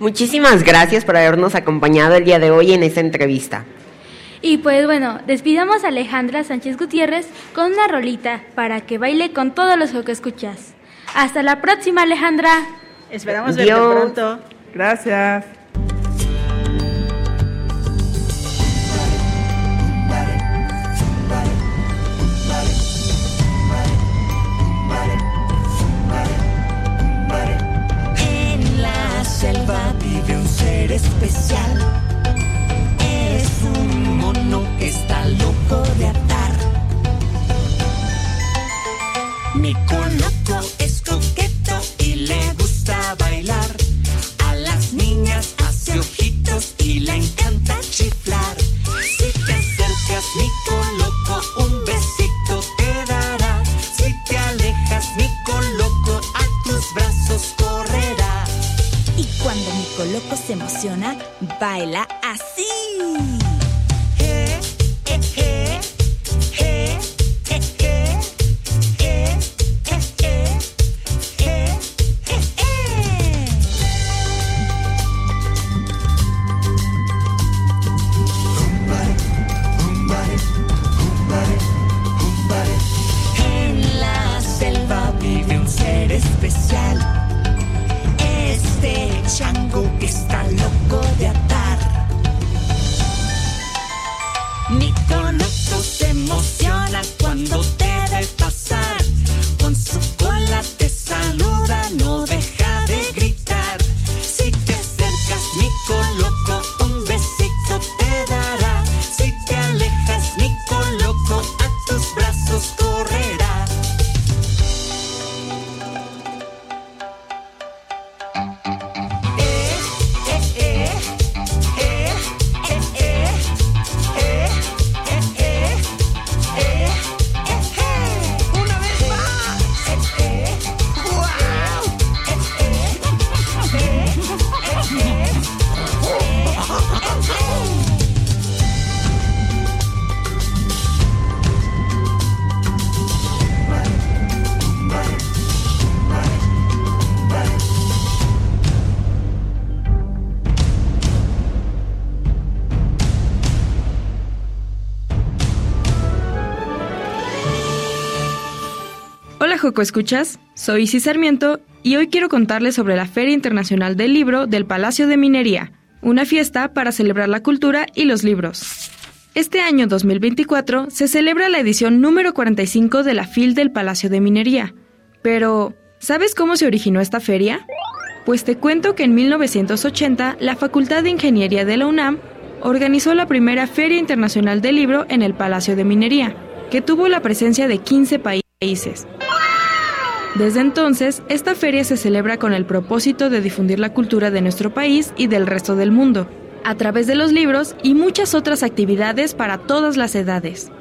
Muchísimas gracias por habernos acompañado el día de hoy en esta entrevista. Y pues bueno, despidamos a Alejandra Sánchez Gutiérrez con una rolita para que baile con todos los que escuchas. Hasta la próxima, Alejandra. Esperamos verte pronto. Gracias. selva vive un ser especial. Está loco de atar. Mi conoco es coqueto y le gusta bailar. A las niñas hace ojitos y le encanta chiflar. Si te acercas, mi coloco un besito te dará. Si te alejas, mi coloco a tus brazos correrá. Y cuando mi coloco se emociona, baila así. especial. Este chango Escuchas, soy Isis Sarmiento y hoy quiero contarles sobre la Feria Internacional del Libro del Palacio de Minería, una fiesta para celebrar la cultura y los libros. Este año 2024 se celebra la edición número 45 de la FIL del Palacio de Minería. Pero, ¿sabes cómo se originó esta feria? Pues te cuento que en 1980 la Facultad de Ingeniería de la UNAM organizó la primera Feria Internacional del Libro en el Palacio de Minería, que tuvo la presencia de 15 países. Desde entonces, esta feria se celebra con el propósito de difundir la cultura de nuestro país y del resto del mundo, a través de los libros y muchas otras actividades para todas las edades.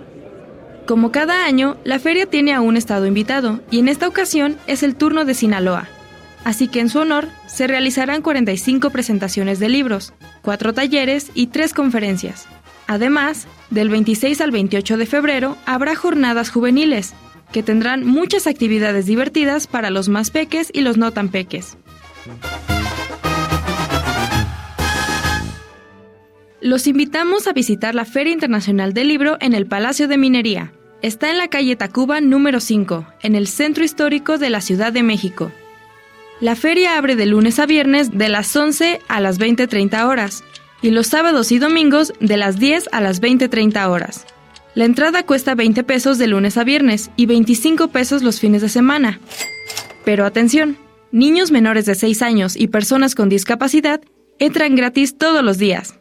Como cada año, la feria tiene a un estado invitado y en esta ocasión es el turno de Sinaloa. Así que en su honor se realizarán 45 presentaciones de libros, 4 talleres y 3 conferencias. Además, del 26 al 28 de febrero habrá jornadas juveniles, que tendrán muchas actividades divertidas para los más peques y los no tan peques. Los invitamos a visitar la Feria Internacional del Libro en el Palacio de Minería. Está en la calle Tacuba número 5, en el centro histórico de la Ciudad de México. La feria abre de lunes a viernes de las 11 a las 20.30 horas y los sábados y domingos de las 10 a las 20.30 horas. La entrada cuesta 20 pesos de lunes a viernes y 25 pesos los fines de semana. Pero atención, niños menores de 6 años y personas con discapacidad entran gratis todos los días.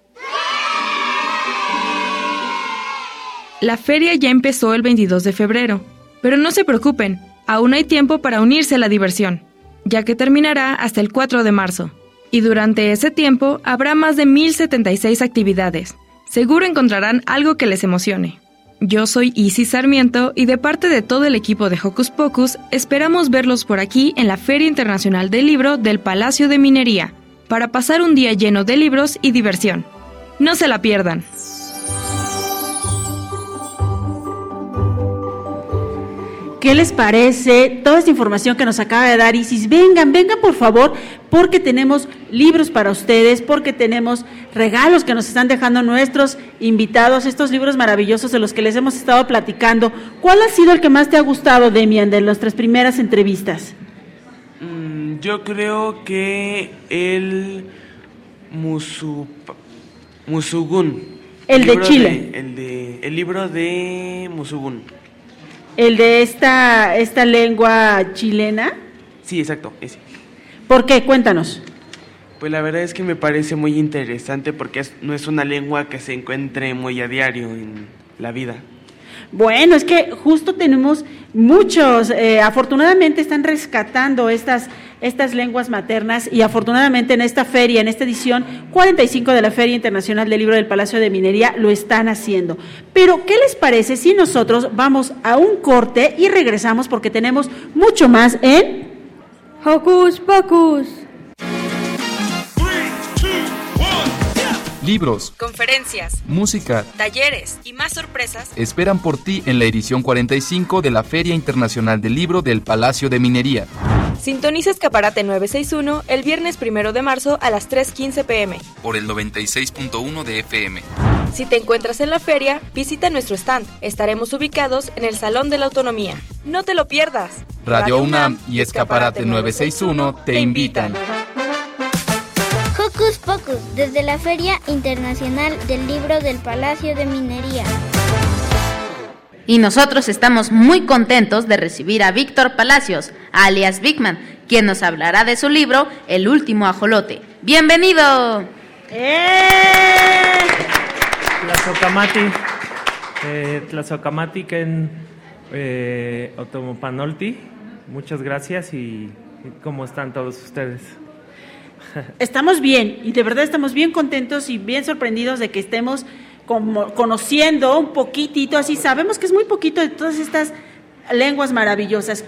La feria ya empezó el 22 de febrero, pero no se preocupen, aún hay tiempo para unirse a la diversión, ya que terminará hasta el 4 de marzo. Y durante ese tiempo habrá más de 1076 actividades. Seguro encontrarán algo que les emocione. Yo soy Isis Sarmiento y de parte de todo el equipo de Hocus Pocus esperamos verlos por aquí en la Feria Internacional del Libro del Palacio de Minería para pasar un día lleno de libros y diversión. No se la pierdan. ¿Qué les parece toda esta información que nos acaba de dar Isis? Vengan, vengan por favor, porque tenemos libros para ustedes, porque tenemos regalos que nos están dejando nuestros invitados, estos libros maravillosos de los que les hemos estado platicando. ¿Cuál ha sido el que más te ha gustado, Demian, de nuestras primeras entrevistas? Mm, yo creo que el Musu, Musugun. El de Chile. el, de, el libro de Musugun. El de esta, esta lengua chilena. Sí, exacto, ese. ¿Por qué? Cuéntanos. Pues la verdad es que me parece muy interesante porque no es una lengua que se encuentre muy a diario en la vida. Bueno, es que justo tenemos muchos, eh, afortunadamente están rescatando estas, estas lenguas maternas y afortunadamente en esta feria, en esta edición 45 de la Feria Internacional del Libro del Palacio de Minería, lo están haciendo. Pero, ¿qué les parece si nosotros vamos a un corte y regresamos porque tenemos mucho más en Hocus Pocus? Libros, conferencias, música, talleres y más sorpresas esperan por ti en la edición 45 de la Feria Internacional del Libro del Palacio de Minería. Sintoniza Escaparate 961 el viernes primero de marzo a las 3:15 pm. Por el 96.1 de FM. Si te encuentras en la feria, visita nuestro stand. Estaremos ubicados en el Salón de la Autonomía. No te lo pierdas. Radio UNAM y Escaparate 961 te invitan. Hocus Pocus, desde la Feria Internacional del Libro del Palacio de Minería. Y nosotros estamos muy contentos de recibir a Víctor Palacios, alias Bigman, quien nos hablará de su libro El último ajolote. ¡Bienvenido! ¡Eh! Tlazocamati, eh, Tlazocamati Ken eh, Otomopanolti, muchas gracias y, y cómo están todos ustedes. Estamos bien y de verdad estamos bien contentos y bien sorprendidos de que estemos como conociendo un poquitito, así sabemos que es muy poquito de todas estas lenguas maravillosas.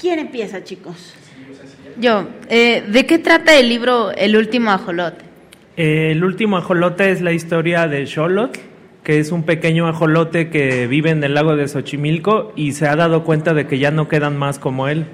¿Quién empieza, chicos? Yo, eh, ¿de qué trata el libro El último ajolote? Eh, el último ajolote es la historia de Xolotl, que es un pequeño ajolote que vive en el lago de Xochimilco y se ha dado cuenta de que ya no quedan más como él.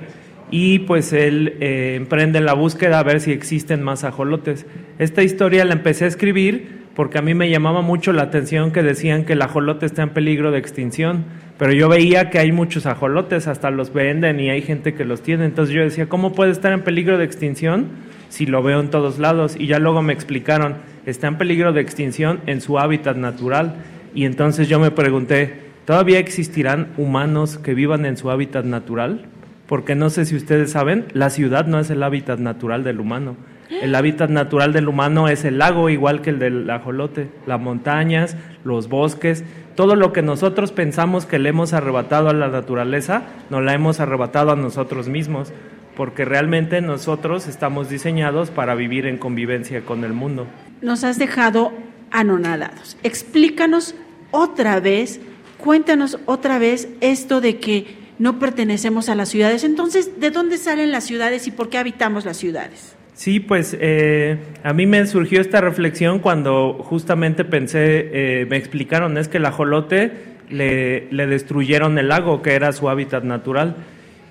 Y pues él eh, emprende la búsqueda a ver si existen más ajolotes. Esta historia la empecé a escribir porque a mí me llamaba mucho la atención que decían que el ajolote está en peligro de extinción, pero yo veía que hay muchos ajolotes, hasta los venden y hay gente que los tiene, entonces yo decía, ¿cómo puede estar en peligro de extinción si lo veo en todos lados? Y ya luego me explicaron, está en peligro de extinción en su hábitat natural, y entonces yo me pregunté, ¿todavía existirán humanos que vivan en su hábitat natural? Porque no sé si ustedes saben, la ciudad no es el hábitat natural del humano. El hábitat natural del humano es el lago, igual que el del ajolote, las montañas, los bosques, todo lo que nosotros pensamos que le hemos arrebatado a la naturaleza, nos la hemos arrebatado a nosotros mismos, porque realmente nosotros estamos diseñados para vivir en convivencia con el mundo. Nos has dejado anonadados. Explícanos otra vez, cuéntanos otra vez esto de que no pertenecemos a las ciudades. Entonces, ¿de dónde salen las ciudades y por qué habitamos las ciudades? Sí, pues eh, a mí me surgió esta reflexión cuando justamente pensé, eh, me explicaron, es que el ajolote le, le, destruyeron el lago, que era su hábitat natural.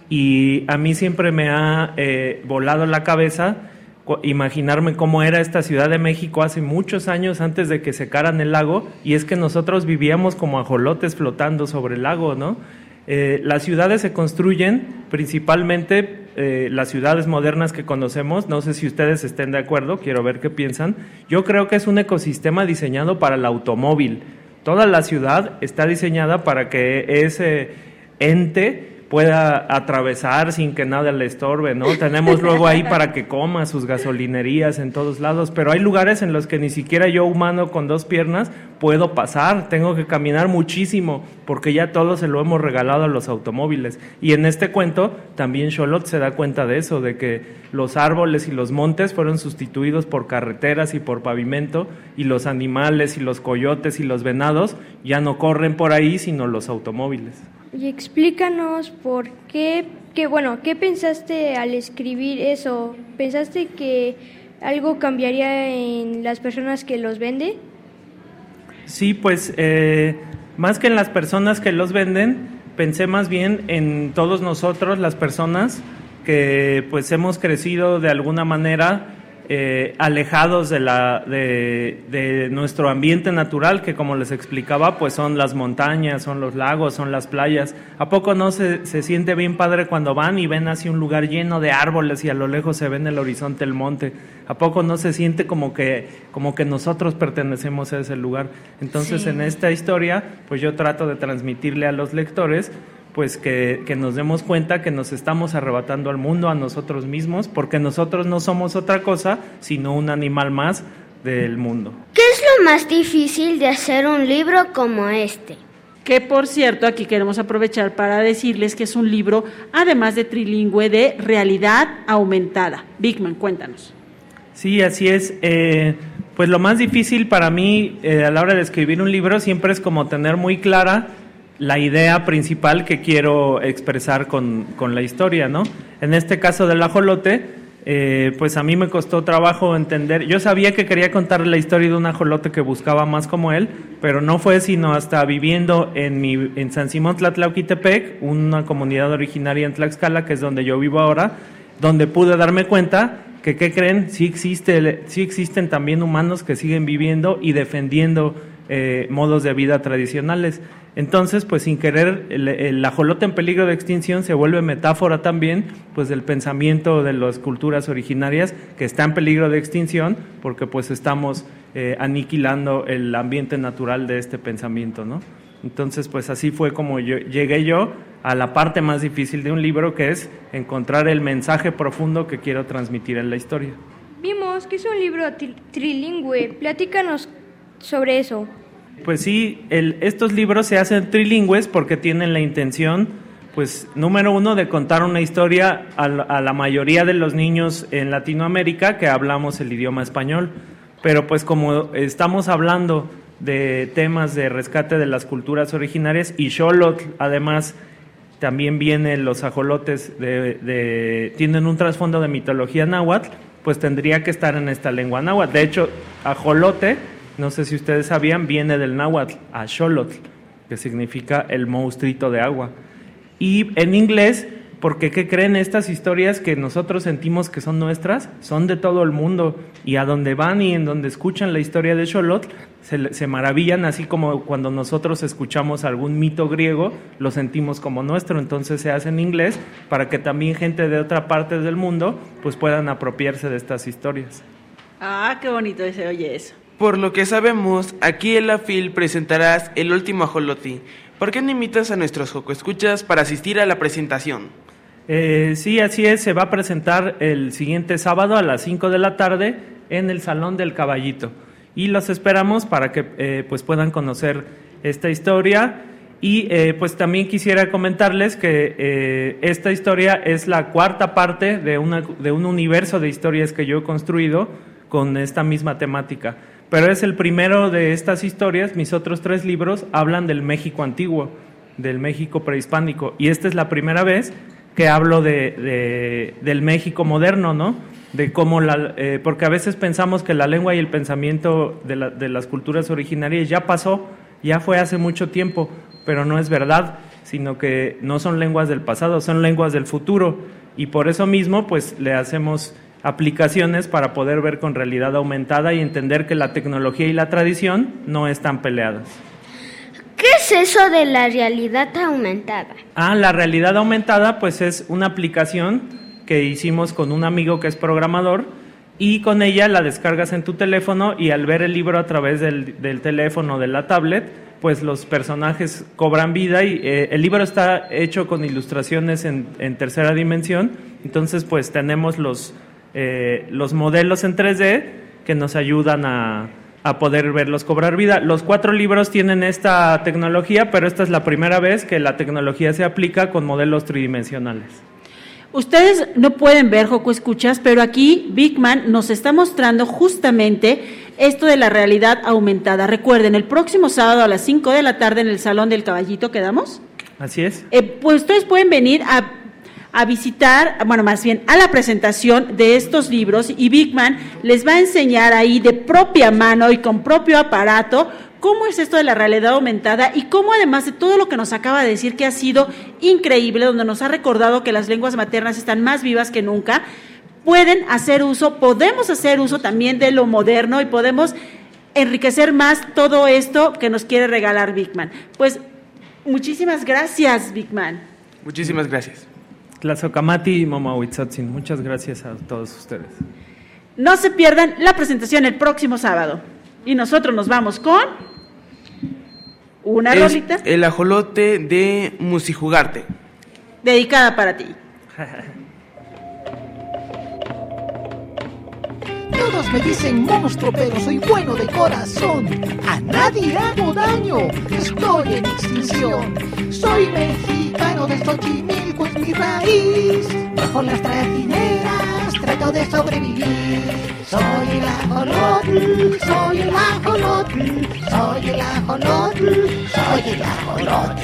Y a mí siempre me ha eh, volado la cabeza imaginarme cómo era esta Ciudad de México hace muchos años antes de que secaran el lago, y es que nosotros vivíamos como ajolotes flotando sobre el lago, ¿no? Eh, las ciudades se construyen principalmente eh, las ciudades modernas que conocemos, no sé si ustedes estén de acuerdo, quiero ver qué piensan. Yo creo que es un ecosistema diseñado para el automóvil. Toda la ciudad está diseñada para que ese ente pueda atravesar sin que nada le estorbe, ¿no? Tenemos luego ahí para que coma sus gasolinerías en todos lados, pero hay lugares en los que ni siquiera yo humano con dos piernas puedo pasar, tengo que caminar muchísimo porque ya todo se lo hemos regalado a los automóviles. Y en este cuento también Charlotte se da cuenta de eso, de que los árboles y los montes fueron sustituidos por carreteras y por pavimento y los animales y los coyotes y los venados ya no corren por ahí sino los automóviles. Y explícanos por qué, que, bueno, ¿qué pensaste al escribir eso? ¿Pensaste que algo cambiaría en las personas que los venden? Sí, pues eh, más que en las personas que los venden, pensé más bien en todos nosotros, las personas que pues hemos crecido de alguna manera eh, alejados de, la, de, nuestro ambiente natural, que como les explicaba, pues son las montañas, son los lagos, son las playas. ¿A poco no se, se siente bien padre cuando van y ven así un lugar lleno de árboles y a lo lejos se ve en el horizonte el monte? ¿A poco no se siente como que, como que nosotros pertenecemos a ese lugar? Entonces en esta historia, pues yo trato de transmitirle a los lectores pues que, que, nos demos cuenta que nos estamos arrebatando al mundo, a nosotros mismos, porque nosotros no somos otra cosa sino un animal más del mundo. ¿Qué es lo más difícil de hacer un libro como este? Que por cierto, aquí queremos aprovechar para decirles que es un libro, además de trilingüe, de realidad aumentada. Bigman, cuéntanos. Sí, así es. Eh, pues lo más difícil para mí eh, a la hora de escribir un libro siempre es como tener muy clara la idea principal que quiero expresar con, con, la historia, ¿no? En este caso del ajolote, eh, pues a mí me costó trabajo entender. Yo sabía que quería contar la historia de un ajolote que buscaba más como él, pero no fue sino hasta viviendo en, mi, en San Simón Tlatlauquitepec, una comunidad originaria en Tlaxcala, que es donde yo vivo ahora, donde pude darme cuenta que, ¿qué creen? Sí, existe, sí existen también humanos que siguen viviendo y defendiendo eh, modos de vida tradicionales. Entonces, pues sin querer, el, ajolote en peligro de extinción se vuelve metáfora también, pues del pensamiento de las culturas originarias que está en peligro de extinción, porque pues estamos eh, aniquilando el ambiente natural de este pensamiento, ¿no? Entonces, pues así fue como yo, llegué yo a la parte más difícil de un libro, que es encontrar el mensaje profundo que quiero transmitir en la historia. Vimos que es un libro trilingüe. Platícanos sobre eso. Pues sí, estos libros se hacen trilingües porque tienen la intención, pues, número uno, de contar una historia a la, mayoría de los niños en Latinoamérica que hablamos el idioma español. Pero pues como estamos hablando de temas de rescate de las culturas originarias y Xolotl, además, también vienen los ajolotes, de, tienen un trasfondo de mitología náhuatl, pues tendría que estar en esta lengua náhuatl. De hecho, ajolote no sé si ustedes sabían, viene del náhuatl, Axolotl, que significa el monstruito de agua. Y en inglés porque ¿qué creen estas historias que nosotros sentimos que son nuestras? Son de todo el mundo y a donde van y en donde escuchan la historia de Xolotl se, maravillan, así como cuando nosotros escuchamos algún mito griego, lo sentimos como nuestro, entonces se hace en inglés para que también gente de otra parte del mundo pues puedan apropiarse de estas historias. Ah, qué bonito se oye eso. Por lo que sabemos, aquí en la FIL presentarás el último ajoloti. ¿Por qué no invitas a nuestros Joco Escuchas para asistir a la presentación? Eh, sí, así es, se va a presentar el siguiente sábado a las 5 de la tarde en el Salón del Caballito. Y los esperamos para que eh, pues puedan conocer esta historia. Y eh, pues también quisiera comentarles que eh, esta historia es la cuarta parte de, una, de un universo de historias que yo he construido con esta misma temática. Pero es el primero de estas historias, mis otros tres libros hablan del México antiguo, del México prehispánico. Y esta es la primera vez que hablo de, de, del México moderno, ¿no? De cómo la, eh, porque a veces pensamos que la lengua y el pensamiento de, la, de, las culturas originarias ya pasó, ya fue hace mucho tiempo, pero no es verdad, sino que no son lenguas del pasado, son lenguas del futuro. Y por eso mismo, pues le hacemos aplicaciones para poder ver con realidad aumentada y entender que la tecnología y la tradición no están peleadas. ¿Qué es eso de la realidad aumentada? Ah, la realidad aumentada pues es una aplicación que hicimos con un amigo que es programador y con ella la descargas en tu teléfono y al ver el libro a través del, del teléfono de la tablet pues los personajes cobran vida y eh, el libro está hecho con ilustraciones en, en, tercera dimensión entonces pues tenemos los, eh, los modelos en 3D que nos ayudan a, a poder verlos cobrar vida. Los cuatro libros tienen esta tecnología, pero esta es la primera vez que la tecnología se aplica con modelos tridimensionales. Ustedes no pueden ver, Joco Escuchas, pero aquí Bigman nos está mostrando justamente esto de la realidad aumentada. Recuerden, el próximo sábado a las 5 de la tarde en el Salón del Caballito, ¿quedamos? Así es. Eh, pues ustedes pueden venir a, a, visitar, bueno, más bien a la presentación de estos libros y Bigman les va a enseñar ahí de propia mano y con propio aparato cómo es esto de la realidad aumentada y cómo además de todo lo que nos acaba de decir que ha sido increíble, donde nos ha recordado que las lenguas maternas están más vivas que nunca, pueden hacer uso, podemos hacer uso también de lo moderno y podemos enriquecer más todo esto que nos quiere regalar Bigman. Pues muchísimas gracias, Bigman. Muchísimas gracias. Tlazocamati y Momahuitzotzin, muchas gracias a todos ustedes. No se pierdan la presentación el próximo sábado. Y nosotros nos vamos con una es rolita El ajolote de Musijugarte. dedicada para ti. Todos me dicen monstruo, pero soy bueno de corazón. A nadie hago daño, estoy en extinción. Soy mexicano de Xochimilco, es mi raíz. Bajo las trajineras trato de sobrevivir. Soy el ajolotl, soy el ajolotl, soy el ajolotl, soy el ajolotl.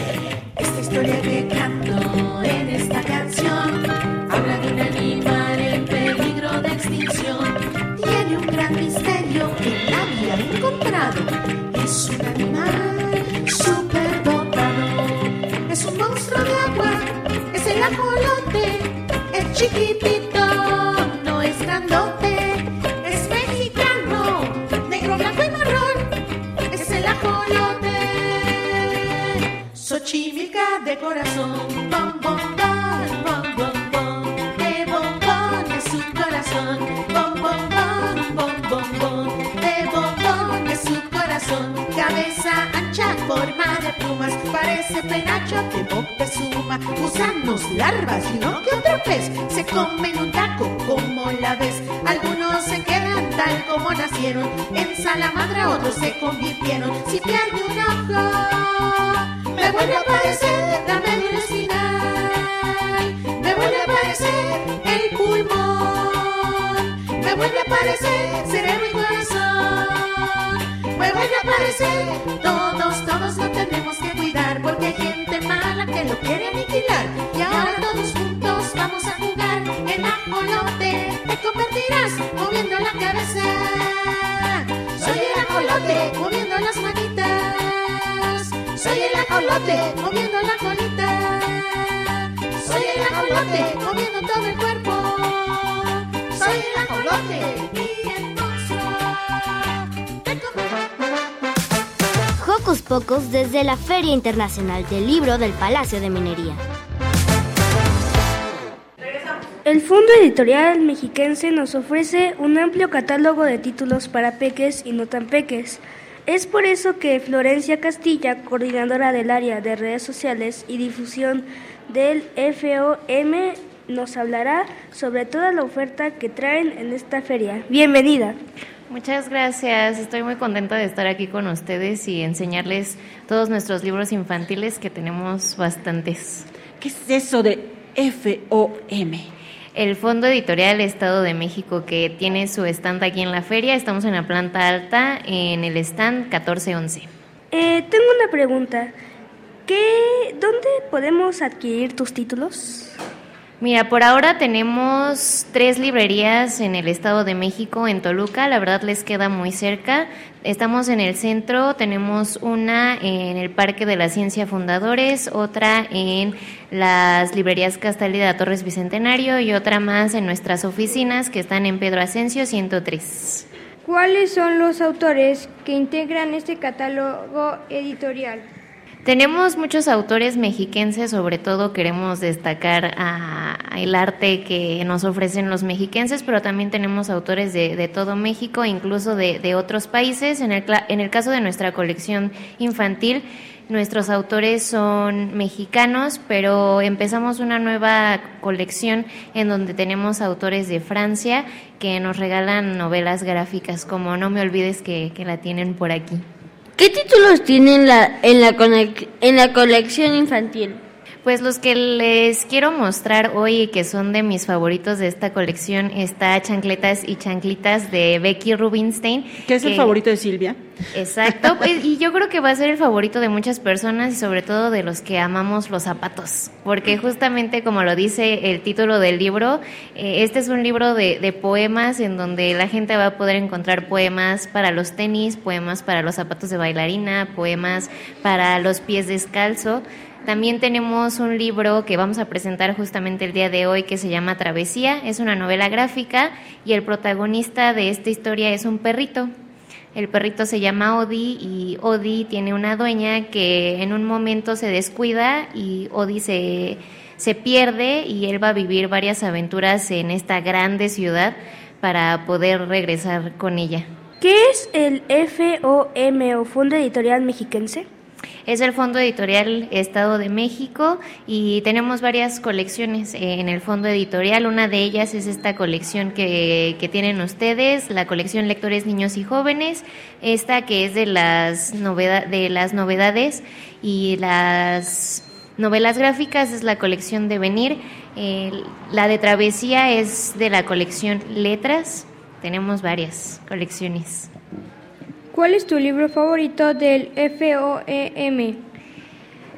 Esta historia que canto en esta canción habla de un animal en peligro de extinción. Tiene un gran misterio que nadie ha encontrado. Es un animal súper dotado. Es un monstruo de agua, es el ajolote. Es chiquitito, no es grandote. Es mexicano, negro, blanco y marrón. Es el ajolote. Xochimilca de corazón, bom, bom, bom, forma de plumas, parece penacho de Moctezuma, gusanos, larvas y que otro pez, se comen un taco como la ves, algunos se quedan tal como nacieron, en salamandra otros se convirtieron, si pierde un ojo, me vuelve a aparecer la médula espinal, me vuelve a aparecer el pulmón, me vuelve a aparecer cerebro y me voy a aparecer. Todos, todos lo tenemos que cuidar porque hay gente mala que lo quiere aniquilar. Y ahora todos juntos vamos a jugar. En ajolote te convertirás moviendo la cabeza. Soy el ajolote moviendo las manitas. Soy el ajolote moviendo la colita. Soy el ajolote moviendo todo el cuerpo. Soy el ajolote. Mi hermoso. Pocus desde la Feria Internacional del Libro del Palacio de Minería. El Fondo Editorial Mexiquense nos ofrece un amplio catálogo de títulos para peques y no tan peques. Es por eso que Florencia Castilla, coordinadora del área de redes sociales y difusión del FOM, nos hablará sobre toda la oferta que traen en esta feria. Bienvenida. Muchas gracias, estoy muy contenta de estar aquí con ustedes y enseñarles todos nuestros libros infantiles que tenemos bastantes. ¿Qué es eso de FOM? El Fondo Editorial Estado de México que tiene su stand aquí en la feria, estamos en la planta alta en el stand 1411. Eh, tengo una pregunta. ¿Qué, ¿Dónde podemos adquirir tus títulos? Mira, por ahora tenemos tres librerías en el Estado de México, en Toluca, la verdad les queda muy cerca. Estamos en el centro, tenemos una en el Parque de la Ciencia Fundadores, otra en las librerías Castálida Torres Bicentenario y otra más en nuestras oficinas que están en Pedro Asensio 103. ¿Cuáles son los autores que integran este catálogo editorial? Tenemos muchos autores mexiquenses, sobre todo queremos destacar a, el arte que nos ofrecen los mexiquenses, pero también tenemos autores de, de todo México, incluso de, otros países. En el, en el caso de nuestra colección infantil, nuestros autores son mexicanos, pero empezamos una nueva colección en donde tenemos autores de Francia que nos regalan novelas gráficas, como No me olvides que la tienen por aquí. ¿Qué títulos tienen la, en, la en la colección infantil? Pues los que les quiero mostrar hoy y que son de mis favoritos de esta colección está Chancletas y Chanclitas de Becky Rubinstein. ¿Qué es el favorito de Silvia? Exacto, pues, y yo creo que va a ser el favorito de muchas personas y sobre todo de los que amamos los zapatos, porque justamente como lo dice el título del libro, eh, este es un libro de, de poemas en donde la gente va a poder encontrar poemas para los tenis, poemas para los zapatos de bailarina, poemas para los pies descalzo. También tenemos un libro que vamos a presentar justamente el día de hoy que se llama Travesía. Es una novela gráfica y el protagonista de esta historia es un perrito. El perrito se llama Odi y Odi tiene una dueña que en un momento se descuida y Odi se, se pierde y él va a vivir varias aventuras en esta grande ciudad para poder regresar con ella. ¿Qué es el FOM o Fondo Editorial Mexiquense? Es el Fondo Editorial Estado de México y tenemos varias colecciones en el Fondo Editorial. Una de ellas es esta colección que, que tienen ustedes, la colección Lectores Niños y Jóvenes, esta que es de las, noveda- de las novedades y las novelas gráficas es la colección de Venir. Eh, la de Travesía es de la colección Letras. Tenemos varias colecciones. ¿Cuál es tu libro favorito del FOEM?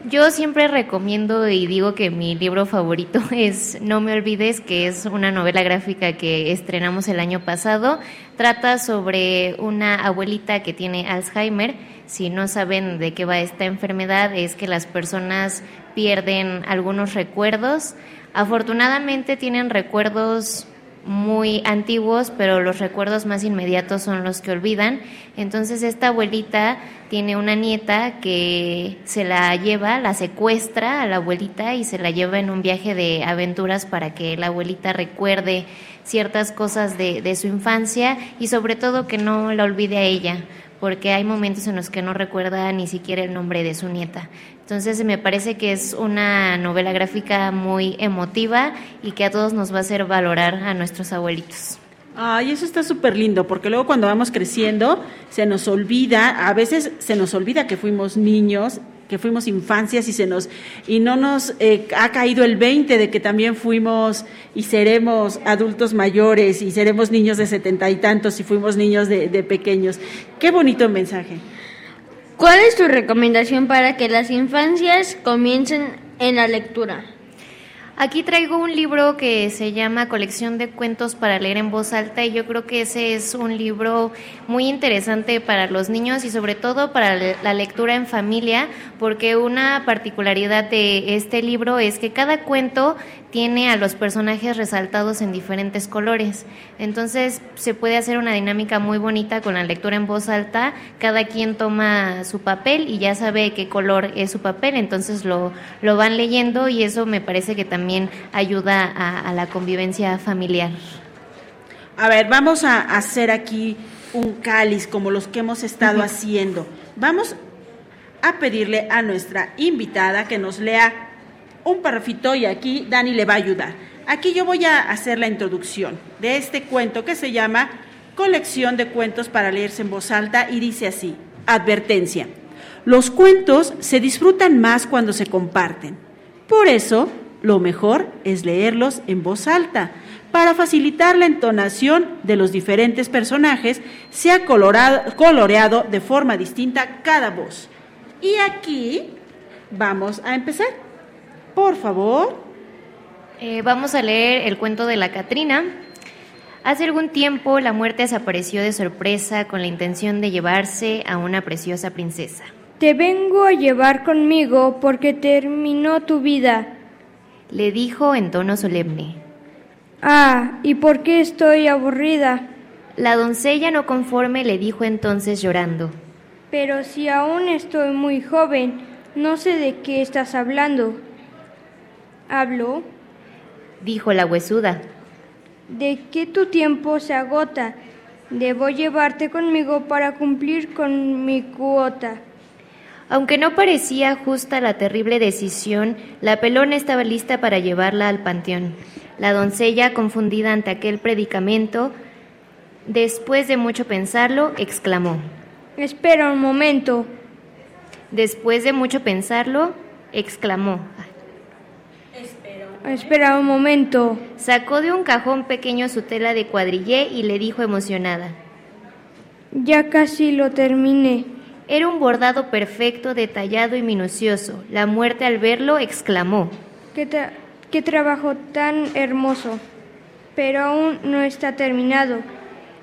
Yo siempre recomiendo y digo que mi libro favorito es No me olvides, que es una novela gráfica que estrenamos el año pasado. Trata sobre una abuelita que tiene Alzheimer. Si no saben de qué va esta enfermedad, es que las personas pierden algunos recuerdos. Afortunadamente tienen recuerdos muy antiguos, pero los recuerdos más inmediatos son los que olvidan. Entonces esta abuelita tiene una nieta que se la lleva, la secuestra a la abuelita y se la lleva en un viaje de aventuras para que la abuelita recuerde ciertas cosas de, su infancia y sobre todo que no la olvide a ella, porque hay momentos en los que no recuerda ni siquiera el nombre de su nieta. Entonces me parece que es una novela gráfica muy emotiva y que a todos nos va a hacer valorar a nuestros abuelitos. Ay, eso está súper lindo, porque luego cuando vamos creciendo se nos olvida, a veces se nos olvida que fuimos niños, que fuimos infancias y se nos y no nos eh, ha caído el 20 de que también fuimos y seremos adultos mayores y seremos niños de setenta y tantos y fuimos niños de, de pequeños. Qué bonito mensaje. ¿Cuál es tu recomendación para que las infancias comiencen en la lectura? Aquí traigo un libro que se llama Colección de Cuentos para leer en voz alta y yo creo que ese es un libro muy interesante para los niños y sobre todo para la lectura en familia porque una particularidad de este libro es que cada cuento tiene a los personajes resaltados en diferentes colores. Entonces se puede hacer una dinámica muy bonita con la lectura en voz alta. Cada quien toma su papel y ya sabe qué color es su papel, entonces lo, lo van leyendo y eso me parece que también ayuda a, a la convivencia familiar. A ver, vamos a hacer aquí un cáliz como los que hemos estado haciendo. Vamos a pedirle a nuestra invitada que nos lea un parrafito y aquí Dani le va a ayudar. Aquí yo voy a hacer la introducción de este cuento que se llama Colección de cuentos para leerse en voz alta y dice así, advertencia. Los cuentos se disfrutan más cuando se comparten. Por eso, lo mejor es leerlos en voz alta. Para facilitar la entonación de los diferentes personajes, se ha colorado- coloreado de forma distinta cada voz. Y aquí vamos a empezar. Por favor. Eh, vamos a leer el cuento de la Catrina. Hace algún tiempo la muerte desapareció de sorpresa con la intención de llevarse a una preciosa princesa. Te vengo a llevar conmigo porque terminó tu vida. Le dijo en tono solemne. Ah, ¿y por qué estoy aburrida? La doncella no conforme le dijo entonces llorando. Pero si aún estoy muy joven, no sé de qué estás hablando. ¿Hablo? Dijo la huesuda. De que tu tiempo se agota. Debo llevarte conmigo para cumplir con mi cuota. Aunque no parecía justa la terrible decisión, la pelona estaba lista para llevarla al panteón. La doncella, confundida ante aquel predicamento, después de mucho pensarlo, exclamó. Espera un momento. Después de mucho pensarlo, exclamó. Espera un momento. Sacó de un cajón pequeño su tela de cuadrillé y le dijo emocionada. Ya casi lo terminé. Era un bordado perfecto, detallado y minucioso. La muerte al verlo exclamó. ¿Qué, tra- qué trabajo tan hermoso. Pero aún no está terminado.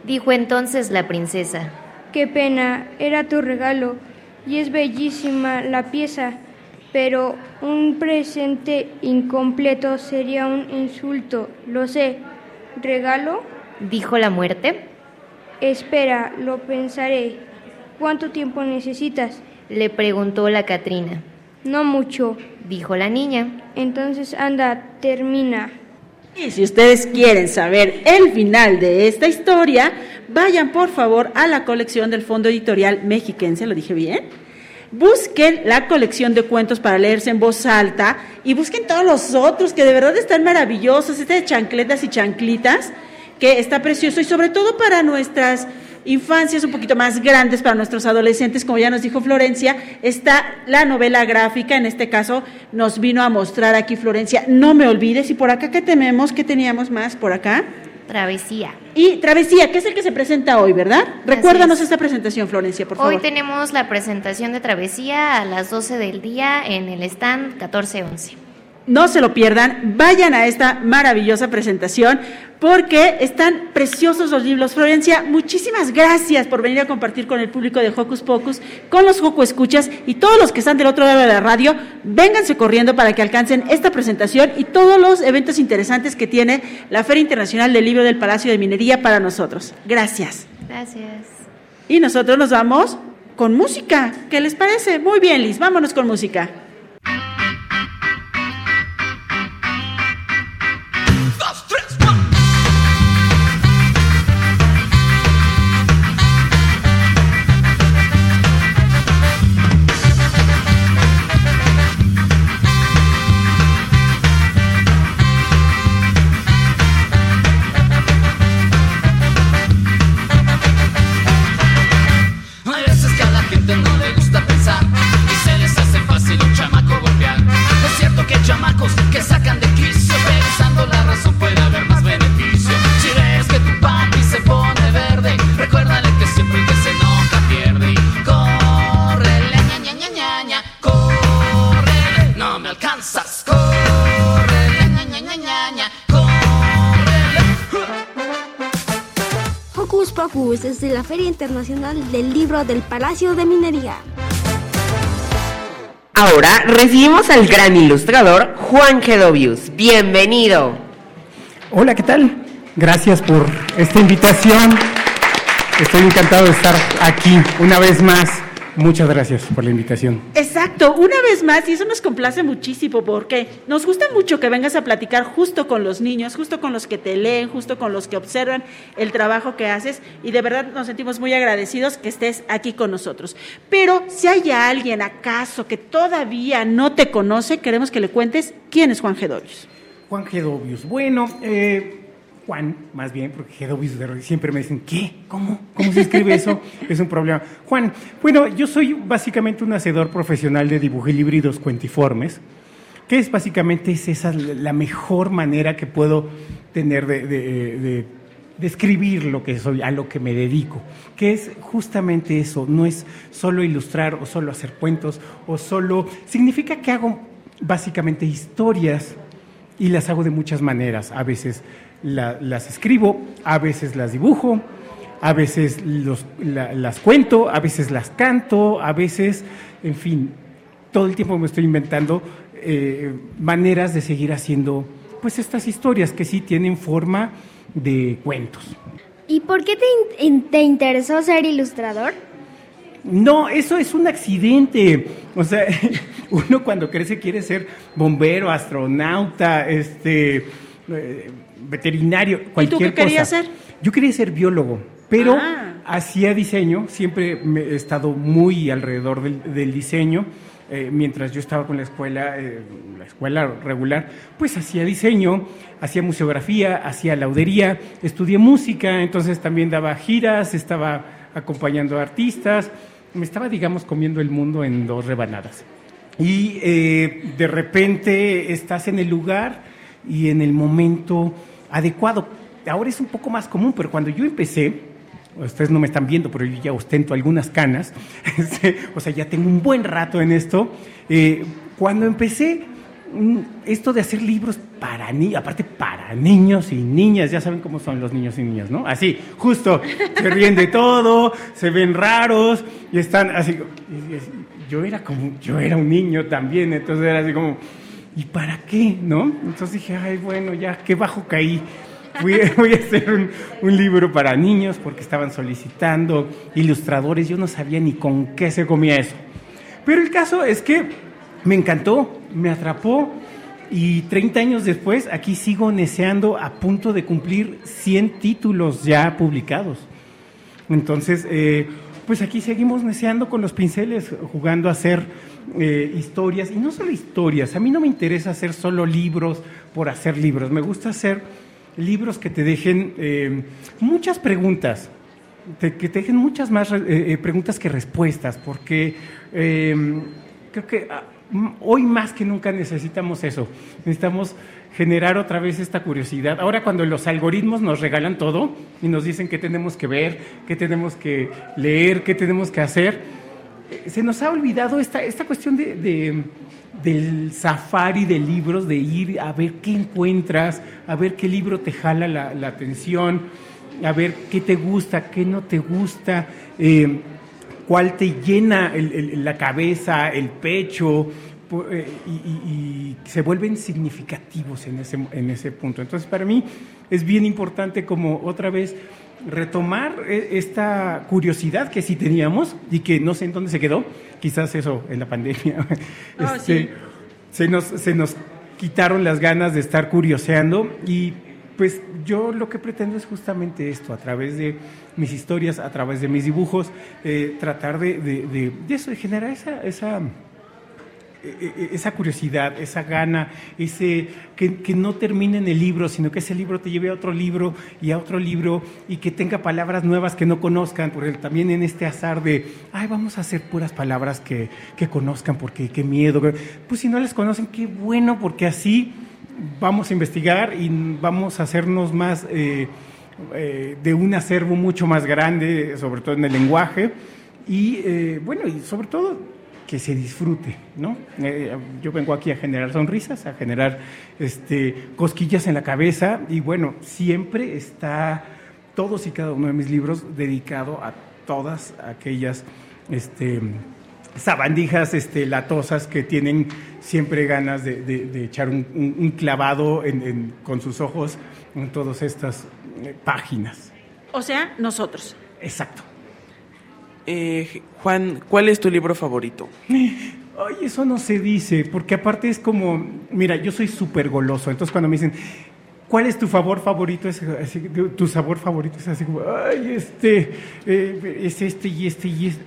Dijo entonces la princesa. Qué pena, era tu regalo. Y es bellísima la pieza. Pero un presente incompleto sería un insulto. Lo sé. ¿Regalo? Dijo la muerte. Espera, lo pensaré. ¿Cuánto tiempo necesitas? Le preguntó la Catrina. No mucho. Dijo la niña. Entonces anda, termina. Y si ustedes quieren saber el final de esta historia, vayan por favor a la colección del Fondo Editorial Mexiquense, ¿lo dije bien? Busquen la colección de cuentos para leerse en voz alta y busquen todos los otros que de verdad están maravillosos, este de chancletas y chanclitas, que está precioso y sobre todo para nuestras infancias un poquito más grandes, para nuestros adolescentes, como ya nos dijo Florencia, está la novela gráfica, en este caso nos vino a mostrar aquí Florencia, no me olvides, y por acá, ¿qué tenemos? ¿Qué teníamos más por acá? Travesía. Y Travesía, que es el que se presenta hoy, ¿verdad? Recuérdanos esta presentación, Florencia, por favor. Hoy tenemos la presentación de Travesía a las 12 del día en el stand 1411. No se lo pierdan, vayan a esta maravillosa presentación porque están preciosos los libros. Florencia, muchísimas gracias por venir a compartir con el público de Hocus Pocus, con los Joco Escuchas y todos los que están del otro lado de la radio. Vénganse corriendo para que alcancen esta presentación y todos los eventos interesantes que tiene la Feria Internacional del Libro del Palacio de Minería para nosotros. Gracias. Gracias. Y nosotros nos vamos con música. ¿Qué les parece? Muy bien, Liz, vámonos con música. Desde la Feria Internacional del Libro del Palacio de Minería. Ahora recibimos al gran ilustrador Juan Gedovius. Bienvenido. Hola, ¿qué tal? Gracias por esta invitación. Estoy encantado de estar aquí una vez más. Muchas gracias por la invitación. Exacto, una vez más, y eso nos complace muchísimo porque nos gusta mucho que vengas a platicar justo con los niños, justo con los que te leen, justo con los que observan el trabajo que haces y de verdad nos sentimos muy agradecidos que estés aquí con nosotros. Pero si hay alguien acaso que todavía no te conoce, queremos que le cuentes quién es Juan Gedovius. Juan Gedovius. Bueno, eh, Juan, más bien, porque de- siempre me dicen, ¿qué? ¿Cómo? ¿Cómo se escribe eso? es un problema. Juan, bueno, yo soy básicamente un hacedor profesional de híbridos cuentiformes, que es básicamente es esa la mejor manera que puedo tener de, de- de describir lo que soy, a lo que me dedico, que es justamente eso, no es solo ilustrar o solo hacer cuentos o solo... Significa que hago básicamente historias y las hago de muchas maneras. A veces la- las escribo, a veces las dibujo, a veces los- la- las cuento, a veces las canto, a veces, en fin, todo el tiempo me estoy inventando eh, maneras de seguir haciendo pues estas historias que sí tienen forma de cuentos. ¿Y por qué te, in- te interesó ser ilustrador? No, eso es un accidente. O sea, uno cuando crece quiere ser bombero, astronauta, este, eh, veterinario, cualquier qué querías cosa. ser? Yo quería ser biólogo, pero Ah. hacía diseño. Siempre me he estado muy alrededor del, del diseño. Eh, mientras yo estaba con la escuela, eh, la escuela regular, pues hacía diseño, hacía museografía, hacía laudería, estudié música, entonces también daba giras, estaba acompañando a artistas, me estaba, digamos, comiendo el mundo en dos rebanadas. Y eh, de repente estás en el lugar y en el momento adecuado. Ahora es un poco más común, pero cuando yo empecé, ustedes no me están viendo, pero yo ya ostento algunas canas, este, o sea, ya tengo un buen rato en esto. Eh, cuando empecé, mm, esto de hacer libros para niños, aparte para niños y niñas, ya saben cómo son los niños y niñas, ¿no? Así, justo, se ríen de todo, se ven raros y están así. Yo era como, yo era un niño también, entonces era así como, ¿y para qué? ¿No? Entonces dije, ay, bueno, ya, qué bajo caí. Voy, a hacer un, un libro para niños porque estaban solicitando ilustradores. Yo no sabía ni con qué se comía eso. Pero el caso es que me encantó, me atrapó y 30 años después aquí sigo neceando a punto de cumplir 100 títulos ya publicados. Entonces, eh, pues aquí seguimos neceando con los pinceles, jugando a hacer eh, historias, y no solo historias, a mí no me interesa hacer solo libros por hacer libros, me gusta hacer libros que te dejen eh, muchas preguntas, que te dejen muchas más eh, eh, preguntas que respuestas, porque eh, creo que ah, hoy más que nunca necesitamos eso, necesitamos generar otra vez esta curiosidad. Ahora cuando los algoritmos nos regalan todo y nos dicen qué tenemos que ver, qué tenemos que leer, qué tenemos que hacer, eh, se nos ha olvidado esta, esta cuestión de, de- del safari de libros, de ir a ver qué encuentras, a ver qué libro te jala la, atención, a ver qué te gusta, qué no te gusta, eh, cuál te llena la cabeza, el pecho, y, y- y se vuelven significativos en ese, en ese punto. Entonces, para mí es bien importante como otra vez retomar eh, esta curiosidad que sí teníamos y que no sé en dónde se quedó, quizás eso en la pandemia. Este, sí. se nos, se nos quitaron las ganas de estar curioseando y pues yo lo que pretendo es justamente esto, a través de mis historias, a través de mis dibujos, eh, tratar de, de- de- de eso, de generar esa, esa, e- e- esa curiosidad, esa gana, ese que, que no termine en el libro, sino que ese libro te lleve a otro libro y a otro libro y que tenga palabras nuevas que no conozcan, porque también en este azar de, ay, vamos a hacer puras palabras que, que conozcan, porque qué miedo. Pues si no les conocen, qué bueno, porque así vamos a investigar y vamos a hacernos más eh, eh, de un acervo mucho más grande, sobre todo en el lenguaje, y eh, bueno, y sobre todo que se disfrute, ¿no? Eh, yo vengo aquí a generar sonrisas, a generar este, cosquillas en la cabeza y bueno, siempre está todos y cada uno de mis libros dedicado a todas aquellas este, sabandijas este, latosas que tienen siempre ganas de, de- de echar un, un- un clavado en- en- con sus ojos en todas estas eh, páginas. O sea, nosotros. Exacto. Eh, Juan, ¿cuál es tu libro favorito? Ay, eso no se dice, porque aparte es como, mira, yo soy súper goloso, entonces cuando me dicen, ¿cuál es tu favor favorito? Es así, tu sabor favorito es así como, ay, este, eh, es este y este y este.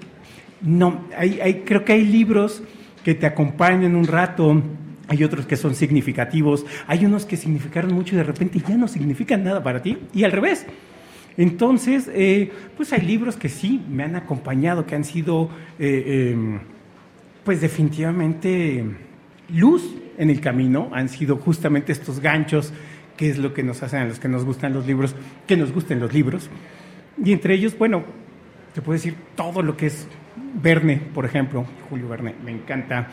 No, hay, hay, creo que hay libros que te acompañan un rato, hay otros que son significativos, hay unos que significaron mucho y de repente ya no significan nada para ti, y al revés. Entonces, eh, pues hay libros que sí me han acompañado, que han sido, eh, em, pues definitivamente luz en el camino, han sido justamente estos ganchos, que es lo que nos hacen a los que nos gustan los libros, que nos gusten los libros. Y entre ellos, bueno, te puedo decir todo lo que es Verne, por ejemplo, Julio Verne, me encanta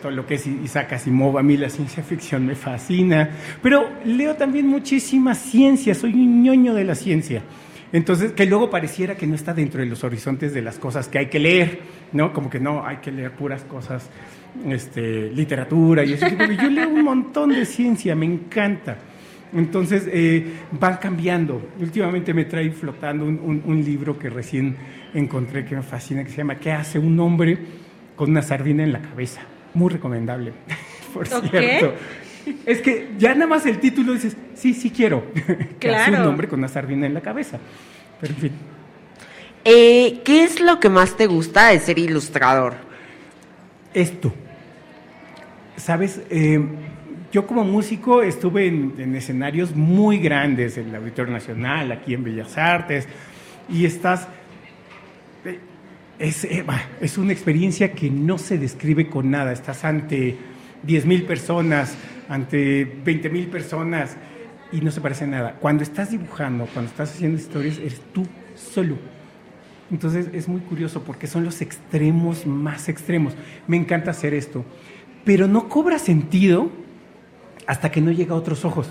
todo lo que es Isaac Asimov, a mí la ciencia ficción me fascina, pero leo también muchísima ciencia, soy un ñoño de la ciencia. Entonces, que luego pareciera que no está dentro de los horizontes de las cosas que hay que leer, ¿no? Como que no, hay que leer puras cosas, este, literatura y eso. Yo leo un montón de ciencia, me encanta. Entonces, eh, van cambiando. Últimamente me trae flotando un libro que recién encontré que me fascina, que se llama ¿Qué hace un hombre con una sardina en la cabeza? Muy recomendable, por cierto. Es que ya nada más el título dices, sí, sí quiero. ¿Qué hace un Claro. hombre con una sardina en la cabeza? Pero en fin. Eh, ¿Qué es lo que más te gusta de ser ilustrador? Esto. Sabes, Eh, yo como músico estuve en, en escenarios muy grandes, en el Auditorio Nacional, aquí en Bellas Artes, y estás... Es, eh, es una experiencia que no se describe con nada. Estás ante 10 mil personas, ante 20 mil personas, y no se parece nada. Cuando estás dibujando, cuando estás haciendo historias, eres tú solo. Entonces es muy curioso porque son los extremos más extremos. Me encanta hacer esto, pero no cobra sentido hasta que no llega a otros ojos.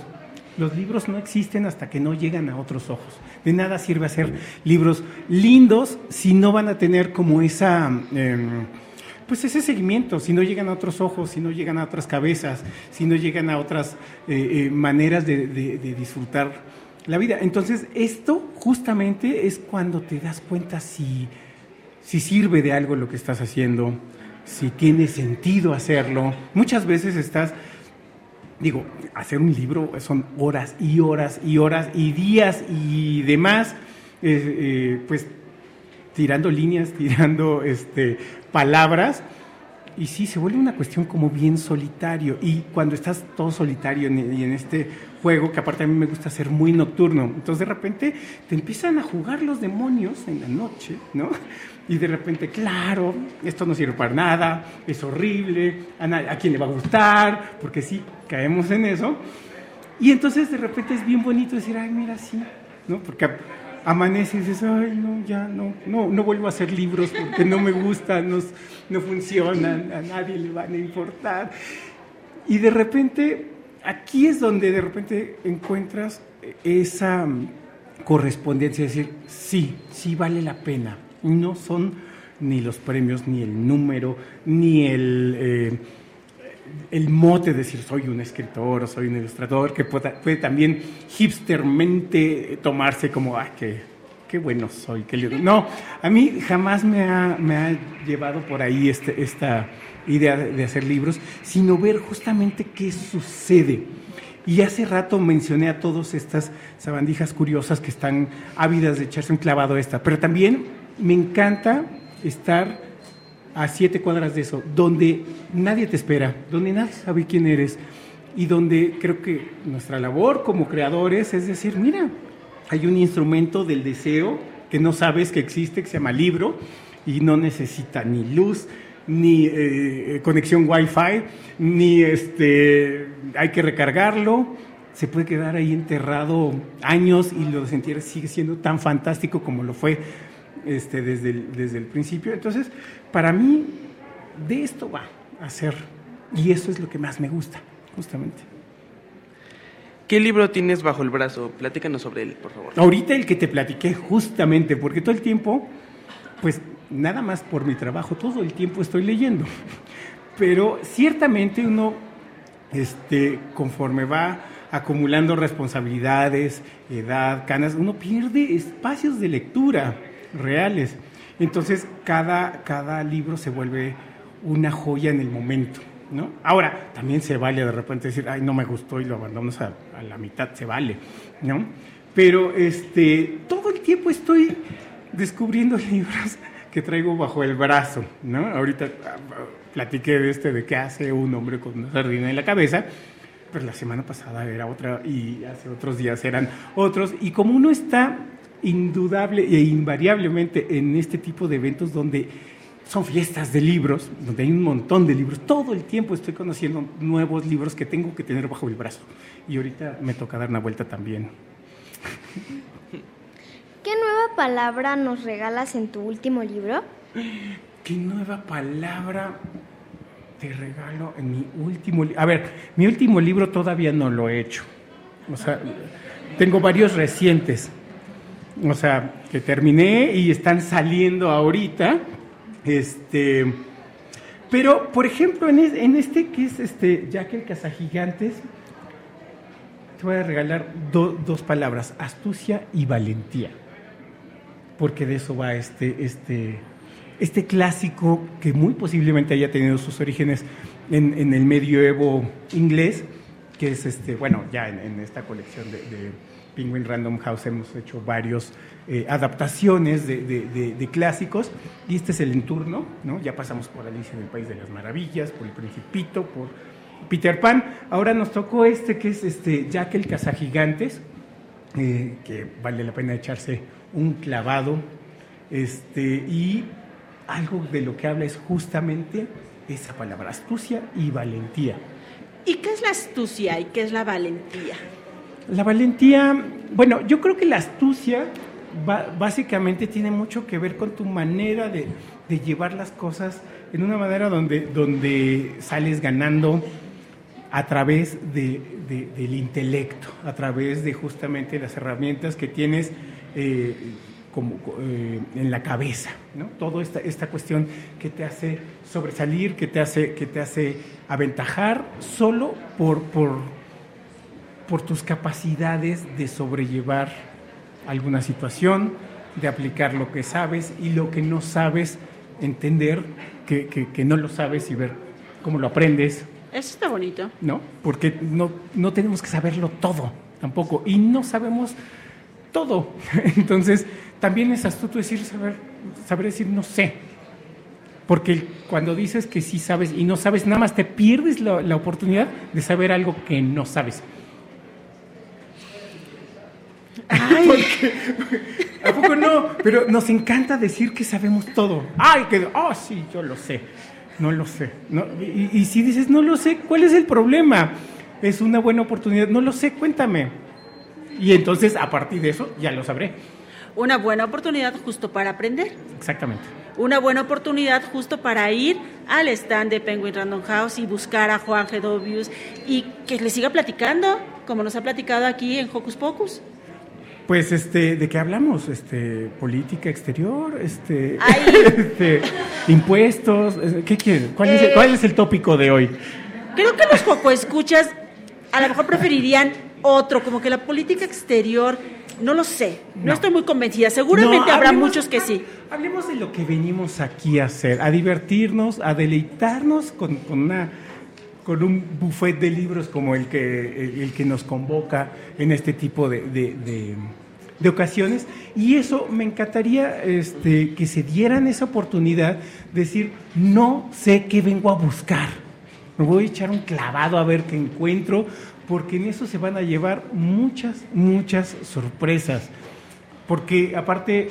Los libros no existen hasta que no llegan a otros ojos. De nada sirve hacer libros lindos si no van a tener como esa, em, pues ese seguimiento, si no llegan a otros ojos, si no llegan a otras cabezas, si no llegan a otras eh, eh, maneras de, de- disfrutar la vida. Entonces, esto justamente es cuando te das cuenta si, si sirve de algo lo que estás haciendo, si tiene sentido hacerlo. Muchas veces estás, digo, hacer un libro son horas y horas y horas y días y demás, eh, eh, pues tirando líneas, tirando este, palabras. Y sí, se vuelve una cuestión como bien solitario. Y cuando estás todo solitario y en este juego, que aparte a mí me gusta ser muy nocturno, entonces de repente te empiezan a jugar los demonios en la noche, ¿no? Y de repente, claro, esto no sirve para nada, es horrible, a, na- a quién le va a gustar, porque sí, caemos en eso. Y entonces de repente es bien bonito decir, ay, mira, sí, ¿no? Porque amanece y dices, ay, no, ya no, no, no vuelvo a hacer libros porque no me gustan, no, no funcionan, a nadie le van a importar. Y de repente, aquí es donde de repente encuentras esa mm, correspondencia, es decir, sí, sí vale la pena. No son ni los premios, ni el número, ni el... eh, el mote de decir soy un escritor o soy un ilustrador, que puede, también hipstermente tomarse como, ay, qué, qué bueno soy. Qué lindo". No, a mí jamás me ha, me ha llevado por ahí este, esta idea de de hacer libros, sino ver justamente qué sucede. Y hace rato mencioné a todas estas sabandijas curiosas que están ávidas de echarse un clavado a esta, pero también me encanta estar a siete cuadras de eso, donde nadie te espera, donde nadie sabe quién eres y donde creo que nuestra labor como creadores es decir, mira, hay un instrumento del deseo que no sabes que existe, que se llama libro y no necesita ni luz, ni eh, conexión Wi-Fi, ni este, hay que recargarlo. Se puede quedar ahí enterrado años y lo sentir sigue siendo tan fantástico como lo fue este, desde, el, desde el principio. Entonces, para mí, de esto va a ser. Y eso es lo que más me gusta, justamente. ¿Qué libro tienes bajo el brazo? Platícanos sobre él, por favor. Ahorita el que te platiqué, justamente, porque todo el tiempo, pues nada más por mi trabajo, todo el tiempo estoy leyendo. Pero ciertamente uno, este, conforme va acumulando responsabilidades, edad, canas, uno pierde espacios de lectura reales. Entonces, cada, cada libro se vuelve una joya en el momento. ¿no? Ahora, también se vale de repente decir, ay, no me gustó y lo abandonas a, a la mitad, se vale, ¿no? Pero este, todo el tiempo estoy descubriendo libros que traigo bajo el brazo, ¿no? Ahorita ah, ah, platiqué de este, de qué hace un hombre con una sardina en la cabeza, pero la semana pasada era otra y hace otros días eran otros, y como uno está indudable e invariablemente en este tipo de eventos donde son fiestas de libros, donde hay un montón de libros. Todo el tiempo estoy conociendo nuevos libros que tengo que tener bajo el brazo. Y ahorita me toca dar una vuelta también. ¿Qué nueva palabra nos regalas en tu último libro? ¿Qué nueva palabra te regalo en mi último libro? A ver, mi último libro todavía no lo he hecho. O sea, tengo varios recientes. O sea, que terminé y están saliendo ahorita. Este, pero, por ejemplo, en, es- en este que es este Jack el Cazagigantes, te voy a regalar do- dos palabras, astucia y valentía. Porque de eso va este, este, este clásico que muy posiblemente haya tenido sus orígenes en, en el medioevo inglés, que es este, bueno, ya en, esta colección de Penguin Random House hemos hecho varios eh, adaptaciones de, clásicos, y este es el enturno, ¿no? Ya pasamos por Alicia en el País de las Maravillas, por El Principito, por Peter Pan. Ahora nos tocó este que es este Jack el Cazagigantes, eh, que vale la pena echarse un clavado. Este, y algo de lo que habla es justamente esa palabra, astucia y valentía. ¿Y qué es la astucia y qué es la valentía? La valentía, bueno, yo creo que la astucia básicamente tiene mucho que ver con tu manera de, llevar las cosas en una manera donde, donde sales ganando a través de- del intelecto, a través de justamente las herramientas que tienes eh, como, eh, en la cabeza, ¿no? Toda esta, esta cuestión que te hace sobresalir, que te hace, que te hace aventajar solo por, por, por tus capacidades de sobrellevar alguna situación, de aplicar lo que sabes y lo que no sabes, entender que, que- que no lo sabes y ver cómo lo aprendes, Eso está bonito. ¿no? Porque no, no tenemos que saberlo todo tampoco y no sabemos todo. Entonces, también es astuto decir, saber, saber decir no sé. Porque cuando dices que sí sabes y no sabes, nada más te pierdes la, la oportunidad de saber algo que no sabes. Porque- ¿A poco no? Pero nos encanta decir que sabemos todo. Ay, que, oh, sí, yo lo sé. No lo sé. No, y, y si dices, no lo sé, ¿cuál es el problema? Es una buena oportunidad. No lo sé, cuéntame. Y entonces, a partir de eso, ya lo sabré. Una buena oportunidad justo para aprender. Exactamente. Una buena oportunidad justo para ir al stand de Penguin Random House y buscar a Juan Gedovius y que le siga platicando, como nos ha platicado aquí en Hocus Pocus. Pues, este, ¿de qué hablamos? Este, política exterior, este, este, impuestos, ¿qué quieren? ¿Cuál, es el, cuál es el tópico de hoy? Creo que los Joco Escuchas a lo mejor preferirían otro, como que la política exterior, no lo sé, no, No. estoy muy convencida. Seguramente No, habrá hablemos- muchos que sí. Hablemos de lo que venimos aquí a hacer, a divertirnos, a deleitarnos con, con una con un buffet de libros como el que, el, que nos convoca en este tipo de, de- de- ocasiones. Y eso me encantaría este, que se dieran esa oportunidad de decir, no sé qué vengo a buscar. Me voy a echar un clavado a ver qué encuentro, porque en eso se van a llevar muchas, muchas sorpresas. Porque aparte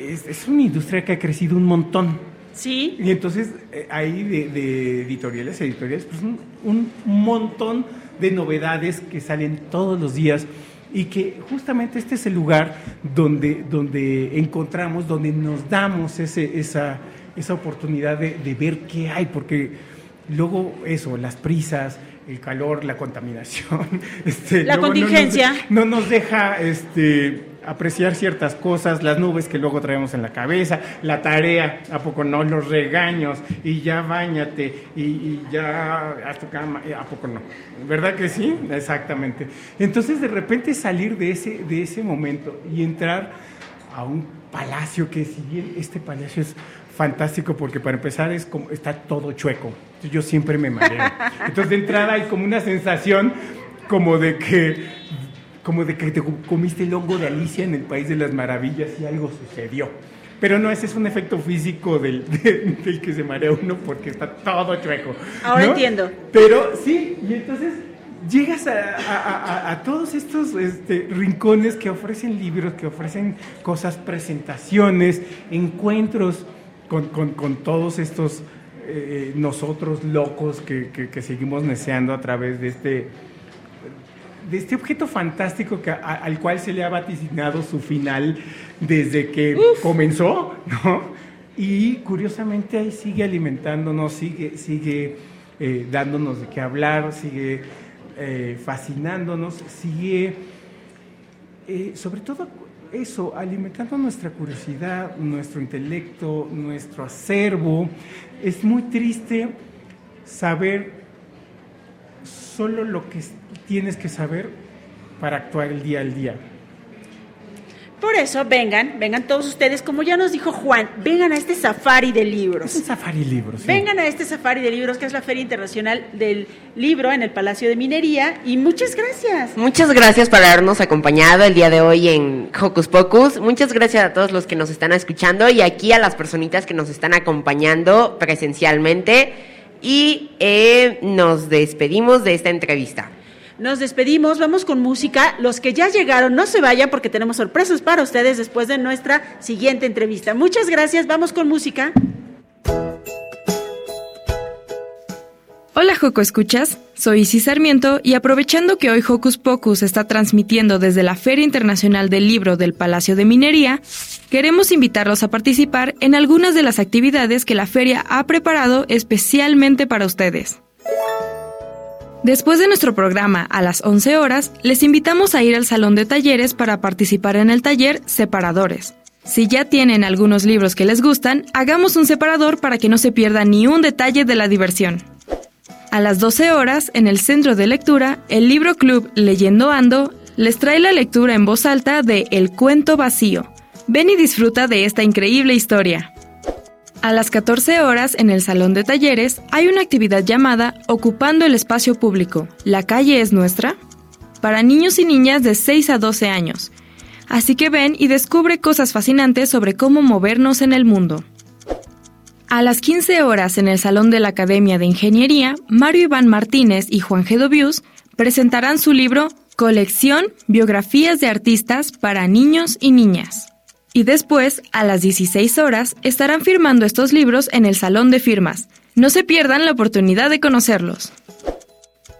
es una industria que ha crecido un montón. Sí. Y entonces eh, hay de, de editoriales, editoriales, pues un, un montón de novedades que salen todos los días y que justamente este es el lugar donde, donde encontramos, donde nos damos ese, esa, esa oportunidad de, de ver qué hay, porque luego eso, las prisas, el calor, la contaminación, este, La luego no nos- contingencia. no nos deja este, apreciar ciertas cosas, las nubes que luego traemos en la cabeza, la tarea, ¿a poco no? Los regaños, y ya bañate, y, ya a tu cama, ¿a poco no? ¿Verdad que sí? Exactamente. Entonces de repente salir de ese, de ese momento y entrar a un palacio que si bien este palacio es fantástico porque para empezar es como está todo chueco. Yo siempre me mareo. Entonces de entrada hay como una sensación como de que como de que te comiste el hongo de Alicia en el País de las Maravillas y algo sucedió. Pero no, ese es un efecto físico del, de- del que se marea uno porque está todo chueco. Ahora ¿no? entiendo. Pero sí, y entonces llegas a, a- a- a todos estos este, rincones que ofrecen libros, que ofrecen cosas, presentaciones, encuentros con, con- con todos estos eh, nosotros locos que, que- que seguimos neceando a través de este, de este objeto fantástico que, a- al cual se le ha vaticinado su final desde que comenzó, ¿no? Y curiosamente ahí sigue alimentándonos, sigue, sigue eh, dándonos de qué hablar, sigue eh, fascinándonos, sigue, eh, sobre todo eso, alimentando nuestra curiosidad, nuestro intelecto, nuestro acervo. Es muy triste saber solo lo que s- tienes que saber para actuar el día al día. Por eso, vengan, vengan todos ustedes, como ya nos dijo Juan, vengan a este safari de libros. Es un safari libros. sí. Vengan a este safari de libros, que es la Feria Internacional del Libro en el Palacio de Minería. Y muchas gracias. Muchas gracias por habernos acompañado el día de hoy en Hocus Pocus. Muchas gracias a todos los que nos están escuchando y aquí a las personitas que nos están acompañando presencialmente. Y eh, nos despedimos de esta entrevista. Nos despedimos, vamos con música. Los que ya llegaron, no se vayan porque tenemos sorpresas para ustedes después de nuestra siguiente entrevista. Muchas gracias, vamos con música. Hola Joco Escuchas, soy Isis Sarmiento y aprovechando que hoy Hocus Pocus está transmitiendo desde la Feria Internacional del Libro del Palacio de Minería, queremos invitarlos a participar en algunas de las actividades que la feria ha preparado especialmente para ustedes. Después de nuestro programa a las 11 horas, les invitamos a ir al salón de talleres para participar en el taller Separadores. Si ya tienen algunos libros que les gustan, hagamos un separador para que no se pierda ni un detalle de la diversión. A las 12 horas, en el centro de lectura, el libro club Leyendo Ando les trae la lectura en voz alta de El cuento vacío. Ven y disfruta de esta increíble historia. A las 14 horas, en el salón de talleres, hay una actividad llamada Ocupando el espacio público. ¿La calle es nuestra? Para niños y niñas de 6 a 12 años. Así que ven y descubre cosas fascinantes sobre cómo movernos en el mundo. A las 15 horas en el Salón de la Academia de Ingeniería, Mario Iván Martínez y Juan G. Dobius presentarán su libro Colección Biografías de Artistas para Niños y Niñas. Y después, a las 16 horas, estarán firmando estos libros en el Salón de Firmas. No se pierdan la oportunidad de conocerlos.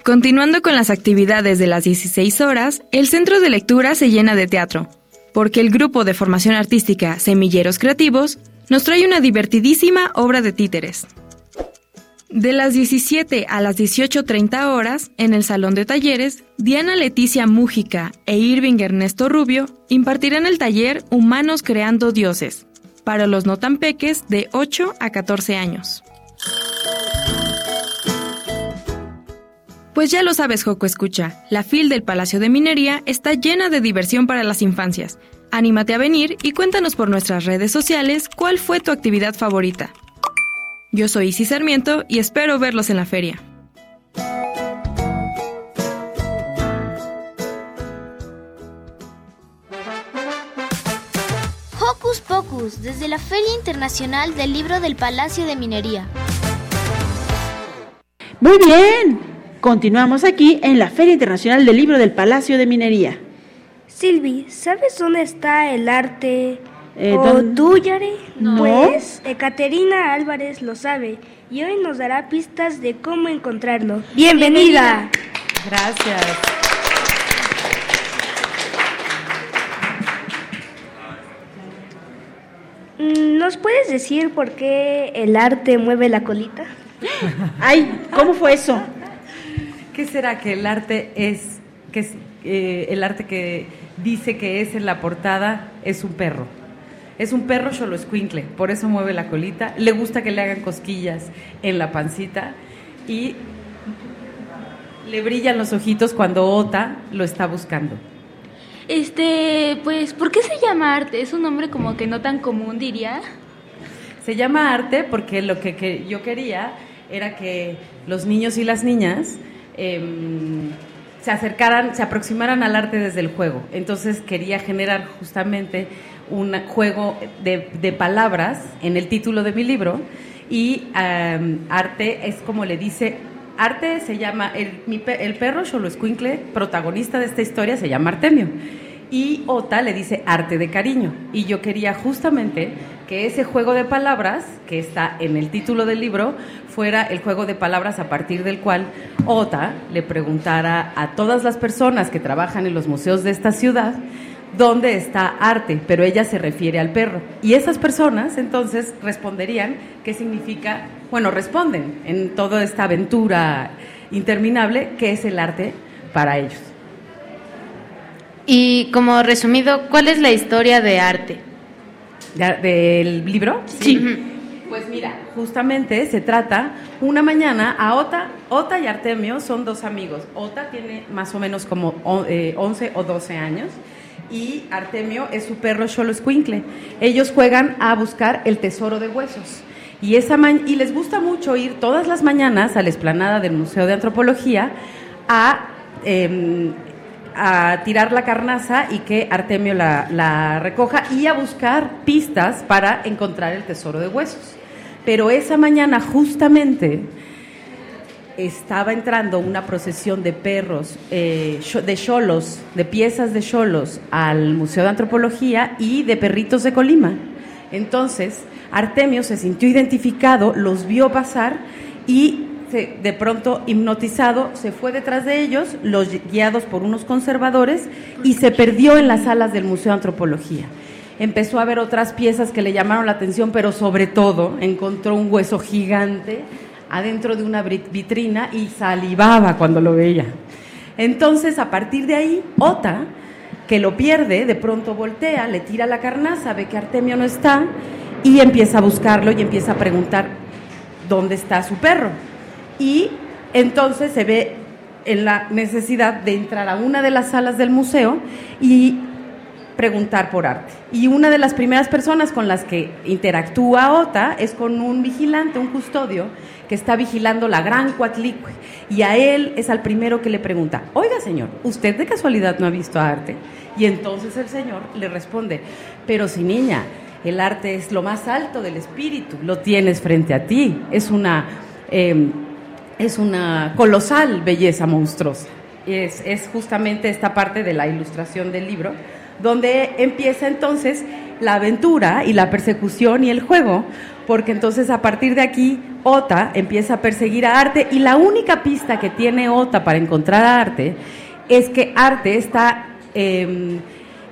Continuando con las actividades de las 16 horas, el centro de lectura se llena de teatro, porque el grupo de formación artística Semilleros Creativos nos trae una divertidísima obra de títeres. De las 17 a las 18.30 horas, en el Salón de Talleres, Diana Leticia Mújica e Irving Ernesto Rubio impartirán el taller Humanos Creando Dioses, para los no tan peques de 8 a 14 años. Pues ya lo sabes, Joco Escucha, la FIL del Palacio de Minería está llena de diversión para las infancias. Anímate a venir y cuéntanos por nuestras redes sociales cuál fue tu actividad favorita. Yo soy Isis Sarmiento y espero verlos en la feria. Hocus Pocus, desde la Feria Internacional del Libro del Palacio de Minería. Muy bien, continuamos aquí en la Feria Internacional del Libro del Palacio de Minería. Silvi, ¿sabes dónde está el arte? Eh, ¿O ¿dónde? tú, Yare? No. Pues Ekaterina Álvarez lo sabe y hoy nos dará pistas de cómo encontrarlo. ¡Bienvenida! Gracias. Mm, ¿Nos puedes decir por qué el arte mueve la colita? Ay, ¿cómo fue eso? ¿Qué será que el arte es, que es eh, el arte que dice que es en la portada, es un perro. Es un perro escuincle, por eso mueve la colita. Le gusta que le hagan cosquillas en la pancita y le brillan los ojitos cuando Ota lo está buscando. Este, pues, ¿por qué se llama arte? Es un nombre como que no tan común, diría. Se llama arte porque lo que, que yo quería era que los niños y las niñas em, se acercaran, se aproximaran al arte desde el juego. Entonces quería generar justamente un juego de, de palabras en el título de mi libro y em, arte es como le dice Arte se llama, el, mi el perro Xoloescuincle, protagonista de esta historia, se llama Artemio. Y Ota le dice arte de cariño. Y yo quería justamente que ese juego de palabras, que está en el título del libro, fuera el juego de palabras a partir del cual Ota le preguntara a todas las personas que trabajan en los museos de esta ciudad dónde está arte, pero ella se refiere al perro. Y esas personas entonces responderían qué significa, bueno, responden en toda esta aventura interminable qué es el arte para ellos. Y como resumido, ¿cuál es la historia de arte? ¿Del libro? Sí. Pues mira, justamente se trata una mañana a Ota, Ota y Artemio son dos amigos. Ota tiene más o menos como o- eh, 11 o 12 años y Artemio es su perro Xoloescuincle. Ellos juegan a buscar el tesoro de huesos. Y, esa ma- y les gusta mucho ir todas las mañanas a la explanada del Museo de Antropología a, em, a tirar la carnaza y que Artemio la, recoja y a buscar pistas para encontrar el tesoro de huesos. Pero esa mañana justamente estaba entrando una procesión de perros, eh, de cholos, de piezas de cholos al Museo de Antropología y de perritos de Colima. Entonces, Artemio se sintió identificado, los vio pasar y de pronto, hipnotizado, se fue detrás de ellos, los guiados por unos conservadores y se perdió en las salas del Museo de Antropología. Empezó a ver otras piezas que le llamaron la atención, pero sobre todo encontró un hueso gigante adentro de una vitrina y salivaba cuando lo veía. Entonces, a partir de ahí, Ota, que lo pierde, de pronto voltea, le tira la carnaza, ve que Artemio no está y empieza a buscarlo y empieza a preguntar dónde está su perro. Y entonces se ve en la necesidad de entrar a una de las salas del museo y preguntar por arte. Y una de las primeras personas con las que interactúa Ota es con un vigilante, un custodio, que está vigilando la gran Coatlicue. Y a él es al primero que le pregunta, oiga señor, ¿usted de casualidad no ha visto arte? Y entonces el señor le responde, pero si niña, el arte es lo más alto del espíritu, lo tienes frente a ti, es una... eh, es una colosal belleza monstruosa. Es, es justamente esta parte de la ilustración del libro, donde empieza entonces la aventura y la persecución y el juego, porque entonces a partir de aquí Ota empieza a perseguir a Arte y la única pista que tiene Ota para encontrar a Arte es que Arte está eh,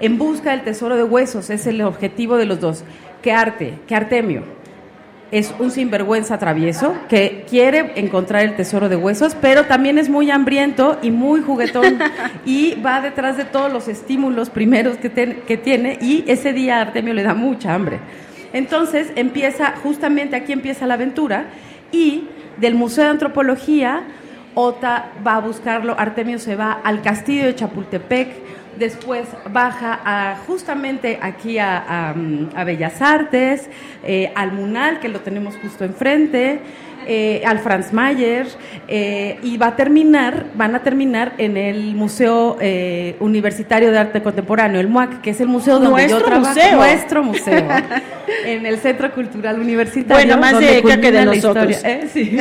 en busca del tesoro de huesos, es el objetivo de los dos, que Arte, que Artemio es un sinvergüenza travieso que quiere encontrar el tesoro de huesos, pero también es muy hambriento y muy juguetón y va detrás de todos los estímulos primeros que, ten- que tiene y ese día Artemio le da mucha hambre. Entonces empieza, justamente aquí empieza la aventura y del Museo de Antropología, Ota va a buscarlo, Artemio se va al castillo de Chapultepec, después baja a, justamente aquí a, a, a Bellas Artes, eh, al Munal, que lo tenemos justo enfrente, eh, al Franz Mayer, eh, y va a terminar, van a terminar en el Museo eh, Universitario de Arte Contemporáneo, el MUAC, que es el museo donde Nuestro yo trabajo. museo. Nuestro museo. en el Centro Cultural Universitario. Bueno, más de Eka que de nosotros. sí.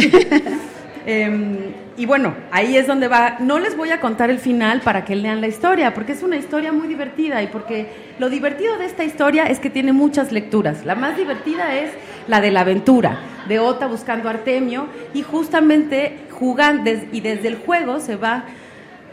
Y bueno, ahí es donde va. No les voy a contar el final para que lean la historia, porque es una historia muy divertida y porque lo divertido de esta historia es que tiene muchas lecturas. La más divertida es la de la aventura, de Ota buscando a Artemio y justamente jugando y desde el juego se va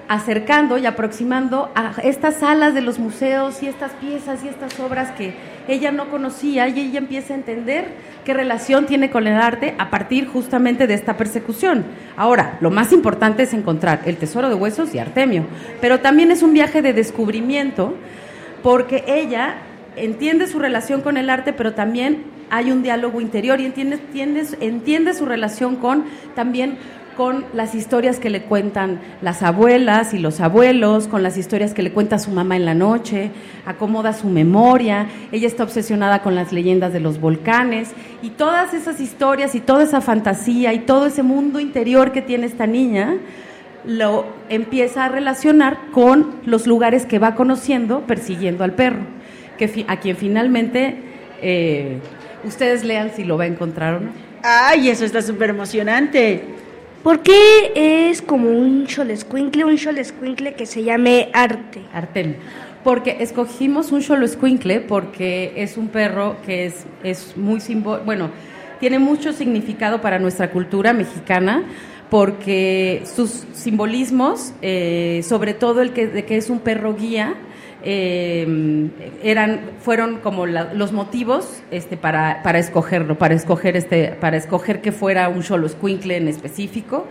acercando y aproximando a estas salas de los museos y estas piezas y estas obras que ella no conocía y ella empieza a entender qué relación tiene con el arte a partir justamente de esta persecución. Ahora, lo más importante es encontrar el tesoro de huesos y Artemio, pero también es un viaje de descubrimiento porque ella entiende su relación con el arte, pero también hay un diálogo interior y entiende, entiende, entiende su relación con también con las historias que le cuentan las abuelas y los abuelos, con las historias que le cuenta su mamá en la noche, acomoda su memoria, ella está obsesionada con las leyendas de los volcanes y todas esas historias y toda esa fantasía y todo ese mundo interior que tiene esta niña lo empieza a relacionar con los lugares que va conociendo persiguiendo al perro, que a quien finalmente eh, ustedes lean si lo va a encontrar o no. Ay, eso está súper emocionante. ¿Por qué es como un cholescuincle, un cholescuincle que se llame arte? Artem. Porque escogimos un Xoloescuincle porque es un perro que es, es muy simbólico, bueno, tiene mucho significado para nuestra cultura mexicana porque sus simbolismos, eh, sobre todo el que, de que es un perro guía, eh, eran, fueron como la- los motivos este, para, para escogerlo, para escoger, este, para escoger que fuera un Xoloescuincle en específico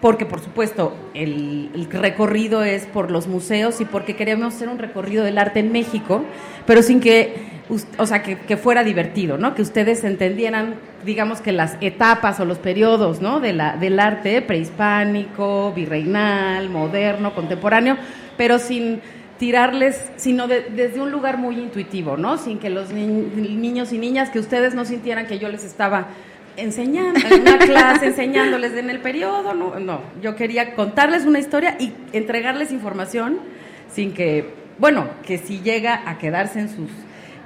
porque por supuesto el, recorrido es por los museos y porque queremos hacer un recorrido del arte en México, pero sin que, o sea, que, que fuera divertido, ¿no? Que ustedes entendieran, digamos que las etapas o los periodos, ¿no? De la, del arte prehispánico, virreinal, moderno, contemporáneo, pero sin tirarles, sino de- desde un lugar muy intuitivo, ¿no? Sin que los ni- niños y niñas, que ustedes no sintieran que yo les estaba enseñando, en una clase enseñándoles en el periodo, no, no, yo quería contarles una historia y entregarles información sin que, bueno, que si llega a quedarse en sus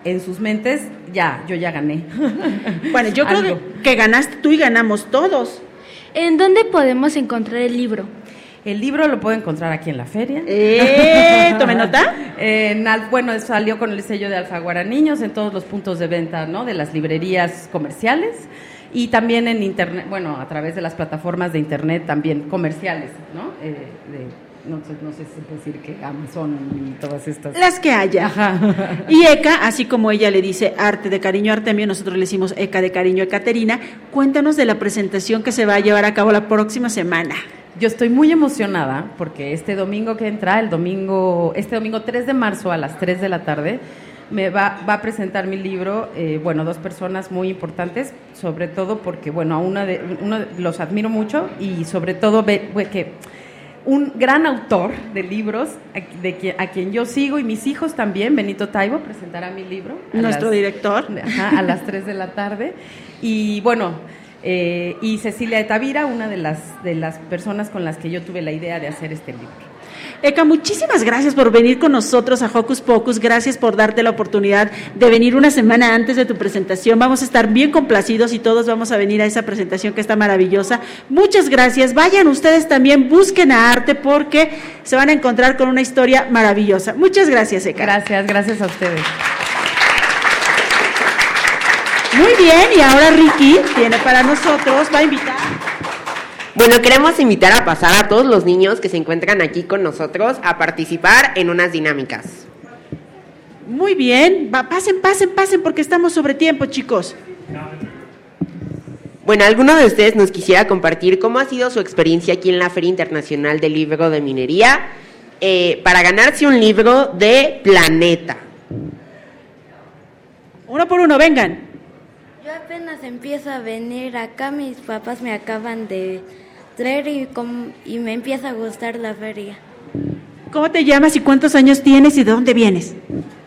en sus mentes, ya, yo ya gané. Bueno, yo creo Algo. que ganaste tú y ganamos todos. ¿En dónde podemos encontrar el libro? El libro lo puedo encontrar aquí en la feria. ¡Eh! ¿Tome nota? En bueno, salió con el sello de Alfaguara Niños en todos los puntos de venta, ¿no? De las librerías comerciales y también en internet, bueno, a través de las plataformas de internet también comerciales, ¿no? Eh, de- no, sé, no sé si decir que Amazon y todas estas. Las que haya. Y Eka, así como ella le dice arte de cariño a Artemio, nosotros le decimos Eka de cariño a Caterina. Cuéntanos de la presentación que se va a llevar a cabo la próxima semana. Yo estoy muy emocionada porque este domingo que entra, el domingo, este domingo 3 de marzo a las 3 de la tarde, me va, va a presentar mi libro, eh, bueno, dos personas muy importantes, sobre todo porque, bueno, a una de, uno de- los admiro mucho y sobre todo ve, ve que un gran autor de libros, a, de quien, a quien yo sigo y mis hijos también, Benito Taibo, presentará mi libro. Nuestro las- director. Ajá, a las 3 de la tarde. Y bueno, eh, y Cecilia de Tavira, una de las, de las personas con las que yo tuve la idea de hacer este libro. Eka, muchísimas gracias por venir con nosotros a Hocus Pocus. Gracias por darte la oportunidad de venir una semana antes de tu presentación. Vamos a estar bien complacidos y todos vamos a venir a esa presentación que está maravillosa. Muchas gracias. Vayan ustedes también, busquen a arte porque se van a encontrar con una historia maravillosa. Muchas gracias, Eka. Gracias, gracias a ustedes. Muy bien, y ahora Ricky tiene para nosotros, va a invitar. Bueno, queremos invitar a pasar a todos los niños que se encuentran aquí con nosotros a participar en unas dinámicas. Muy bien, va, pasen, pasen, pasen porque estamos sobre tiempo, chicos. Bueno, ¿alguno de ustedes nos quisiera compartir cómo ha sido su experiencia aquí en la Feria Internacional del Libro de Minería eh, para ganarse un libro de Planeta? Uno por uno, vengan. Apenas empiezo a venir acá, mis papás me acaban de traer y, com- y me empieza a gustar la feria. ¿Cómo te llamas y cuántos años tienes y de dónde vienes?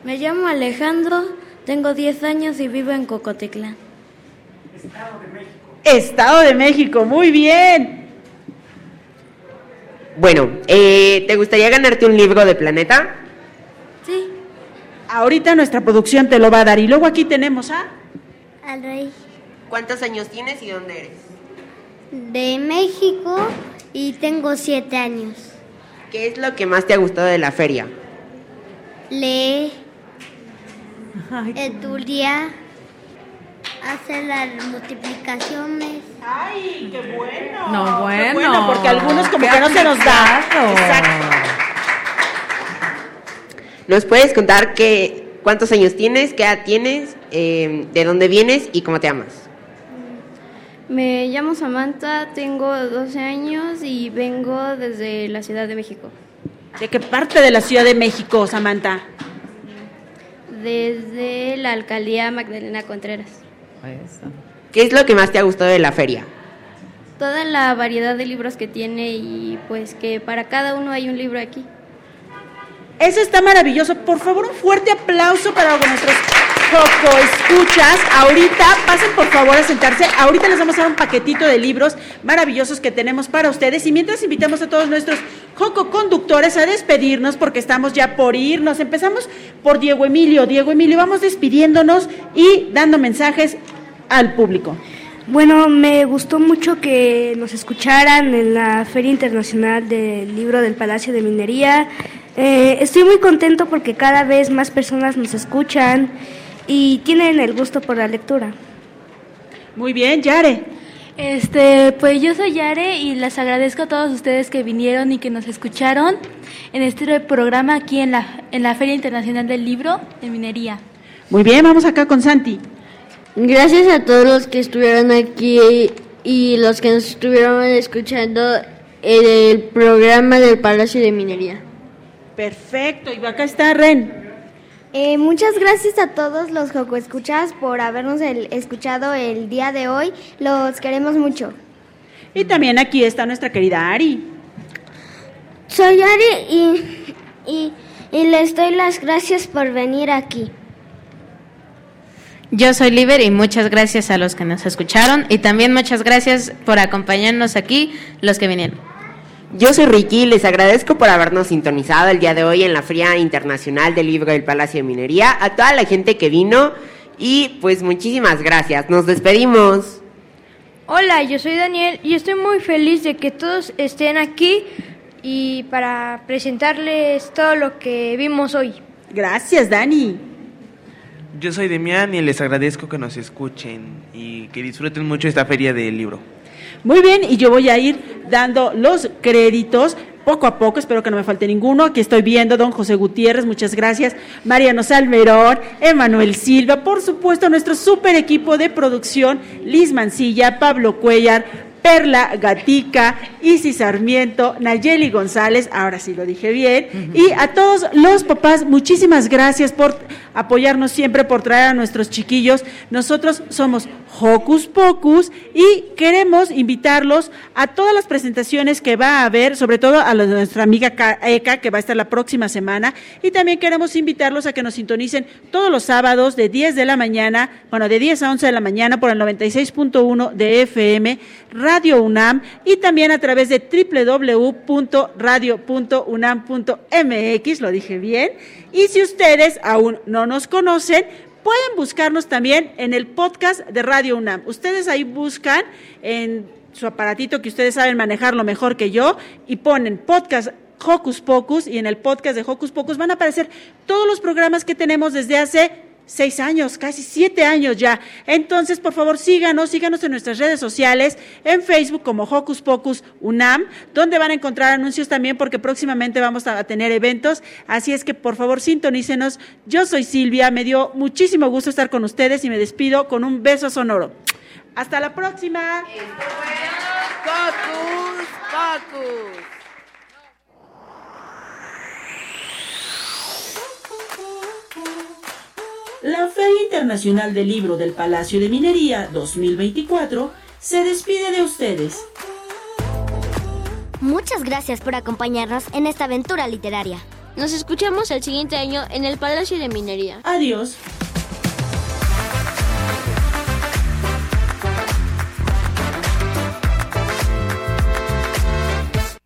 Me llamo Alejandro, tengo 10 años y vivo en Cocotitlán. Estado de México, muy bien. Bueno, eh, ¿te gustaría ganarte un libro de Planeta? Sí. Ahorita nuestra producción te lo va a dar y luego aquí tenemos a... Al rey ¿Cuántos años tienes y dónde eres? de México y tengo siete años. ¿Qué es lo que más te ha gustado de la feria? Lee, estudia hacer las multiplicaciones. ¡Ay, qué bueno! No, Qué bueno. porque algunos como que no se nos da. Exacto. ¿Nos puedes contar qué, cuántos años tienes, qué edad tienes, eh, de dónde vienes y cómo te llamas? Me llamo Samantha, tengo 12 años y vengo desde la Ciudad de México. ¿De qué parte de la Ciudad de México, Samantha? Desde la alcaldía Magdalena Contreras. ¿Qué es lo que más te ha gustado de la feria? Toda la variedad de libros que tiene y pues que para cada uno hay un libro aquí. Eso está maravilloso. Por favor, un fuerte aplauso para nuestros Joco Escuchas. Ahorita, pasen por favor a sentarse. Ahorita les vamos a dar un paquetito de libros maravillosos que tenemos para ustedes. Y mientras invitamos a todos nuestros Joco Conductores a despedirnos, porque estamos ya por irnos. Empezamos por Diego Emilio. Diego Emilio, vamos despidiéndonos y dando mensajes al público. Bueno, me gustó mucho que nos escucharan en la Feria Internacional del Libro del Palacio de Minería. Eh, estoy muy contento porque cada vez más personas nos escuchan y tienen el gusto por la lectura. Muy bien, Yare. Este, pues yo soy Yare y les agradezco a todos ustedes que vinieron y que nos escucharon en este programa aquí en la, en la Feria Internacional del Libro de Minería. Muy bien, vamos acá con Santi. Gracias a todos los que estuvieron aquí y los que nos estuvieron escuchando en el programa del Palacio de Minería. Perfecto, y acá está Ren. Eh, muchas gracias a todos los Joco Escuchas por habernos el- escuchado el día de hoy. Los queremos mucho. Y también aquí está nuestra querida Ari. Soy Ari y, y, y les doy las gracias por venir aquí. Yo soy Liber y muchas gracias a los que nos escucharon y también muchas gracias por acompañarnos aquí, los que vinieron. Yo soy Ricky y les agradezco por habernos sintonizado el día de hoy en la Feria Internacional del Libro del Palacio de Minería, a toda la gente que vino y pues muchísimas gracias. Nos despedimos. Hola, yo soy Daniel y estoy muy feliz de que todos estén aquí y para presentarles todo lo que vimos hoy. Gracias, Dani. Yo soy Demián y les agradezco que nos escuchen y que disfruten mucho esta feria del libro. Muy bien, y yo voy a ir dando los créditos poco a poco, espero que no me falte ninguno. Aquí estoy viendo don José Gutiérrez, muchas gracias. Mariano Salmerón, Emanuel Silva, por supuesto, nuestro super equipo de producción, Liz Mancilla, Pablo Cuellar, Perla Gatica, Isis Sarmiento, Nayeli González, ahora sí lo dije bien, y a todos los papás, muchísimas gracias por apoyarnos siempre, por traer a nuestros chiquillos. Nosotros somos Hocus Pocus y queremos invitarlos a todas las presentaciones que va a haber, sobre todo a la de nuestra amiga Eka, que va a estar la próxima semana, y también queremos invitarlos a que nos sintonicen todos los sábados de 10 de la mañana, bueno, de 10 a 11 de la mañana por el 96.1 de FM, Radio UNAM, y también a través de www.radio.unam.mx, lo dije bien, y si ustedes aún no nos conocen, pueden buscarnos también en el podcast de Radio UNAM. Ustedes ahí buscan en su aparatito que ustedes saben manejarlo mejor que yo y ponen podcast Hocus Pocus y en el podcast de Hocus Pocus van a aparecer todos los programas que tenemos desde hace seis años, casi siete años ya. Entonces, por favor, síganos, síganos en nuestras redes sociales, en Facebook como Hocus Pocus UNAM, donde van a encontrar anuncios también porque próximamente vamos a tener eventos. Así es que, por favor, sintonícenos. Yo soy Silvia, me dio muchísimo gusto estar con ustedes y me despido con un beso sonoro. Hasta la próxima. Focus, focus. La Feria Internacional del Libro del Palacio de Minería 2024 se despide de ustedes. Muchas gracias por acompañarnos en esta aventura literaria. Nos escuchamos el siguiente año en el Palacio de Minería. Adiós.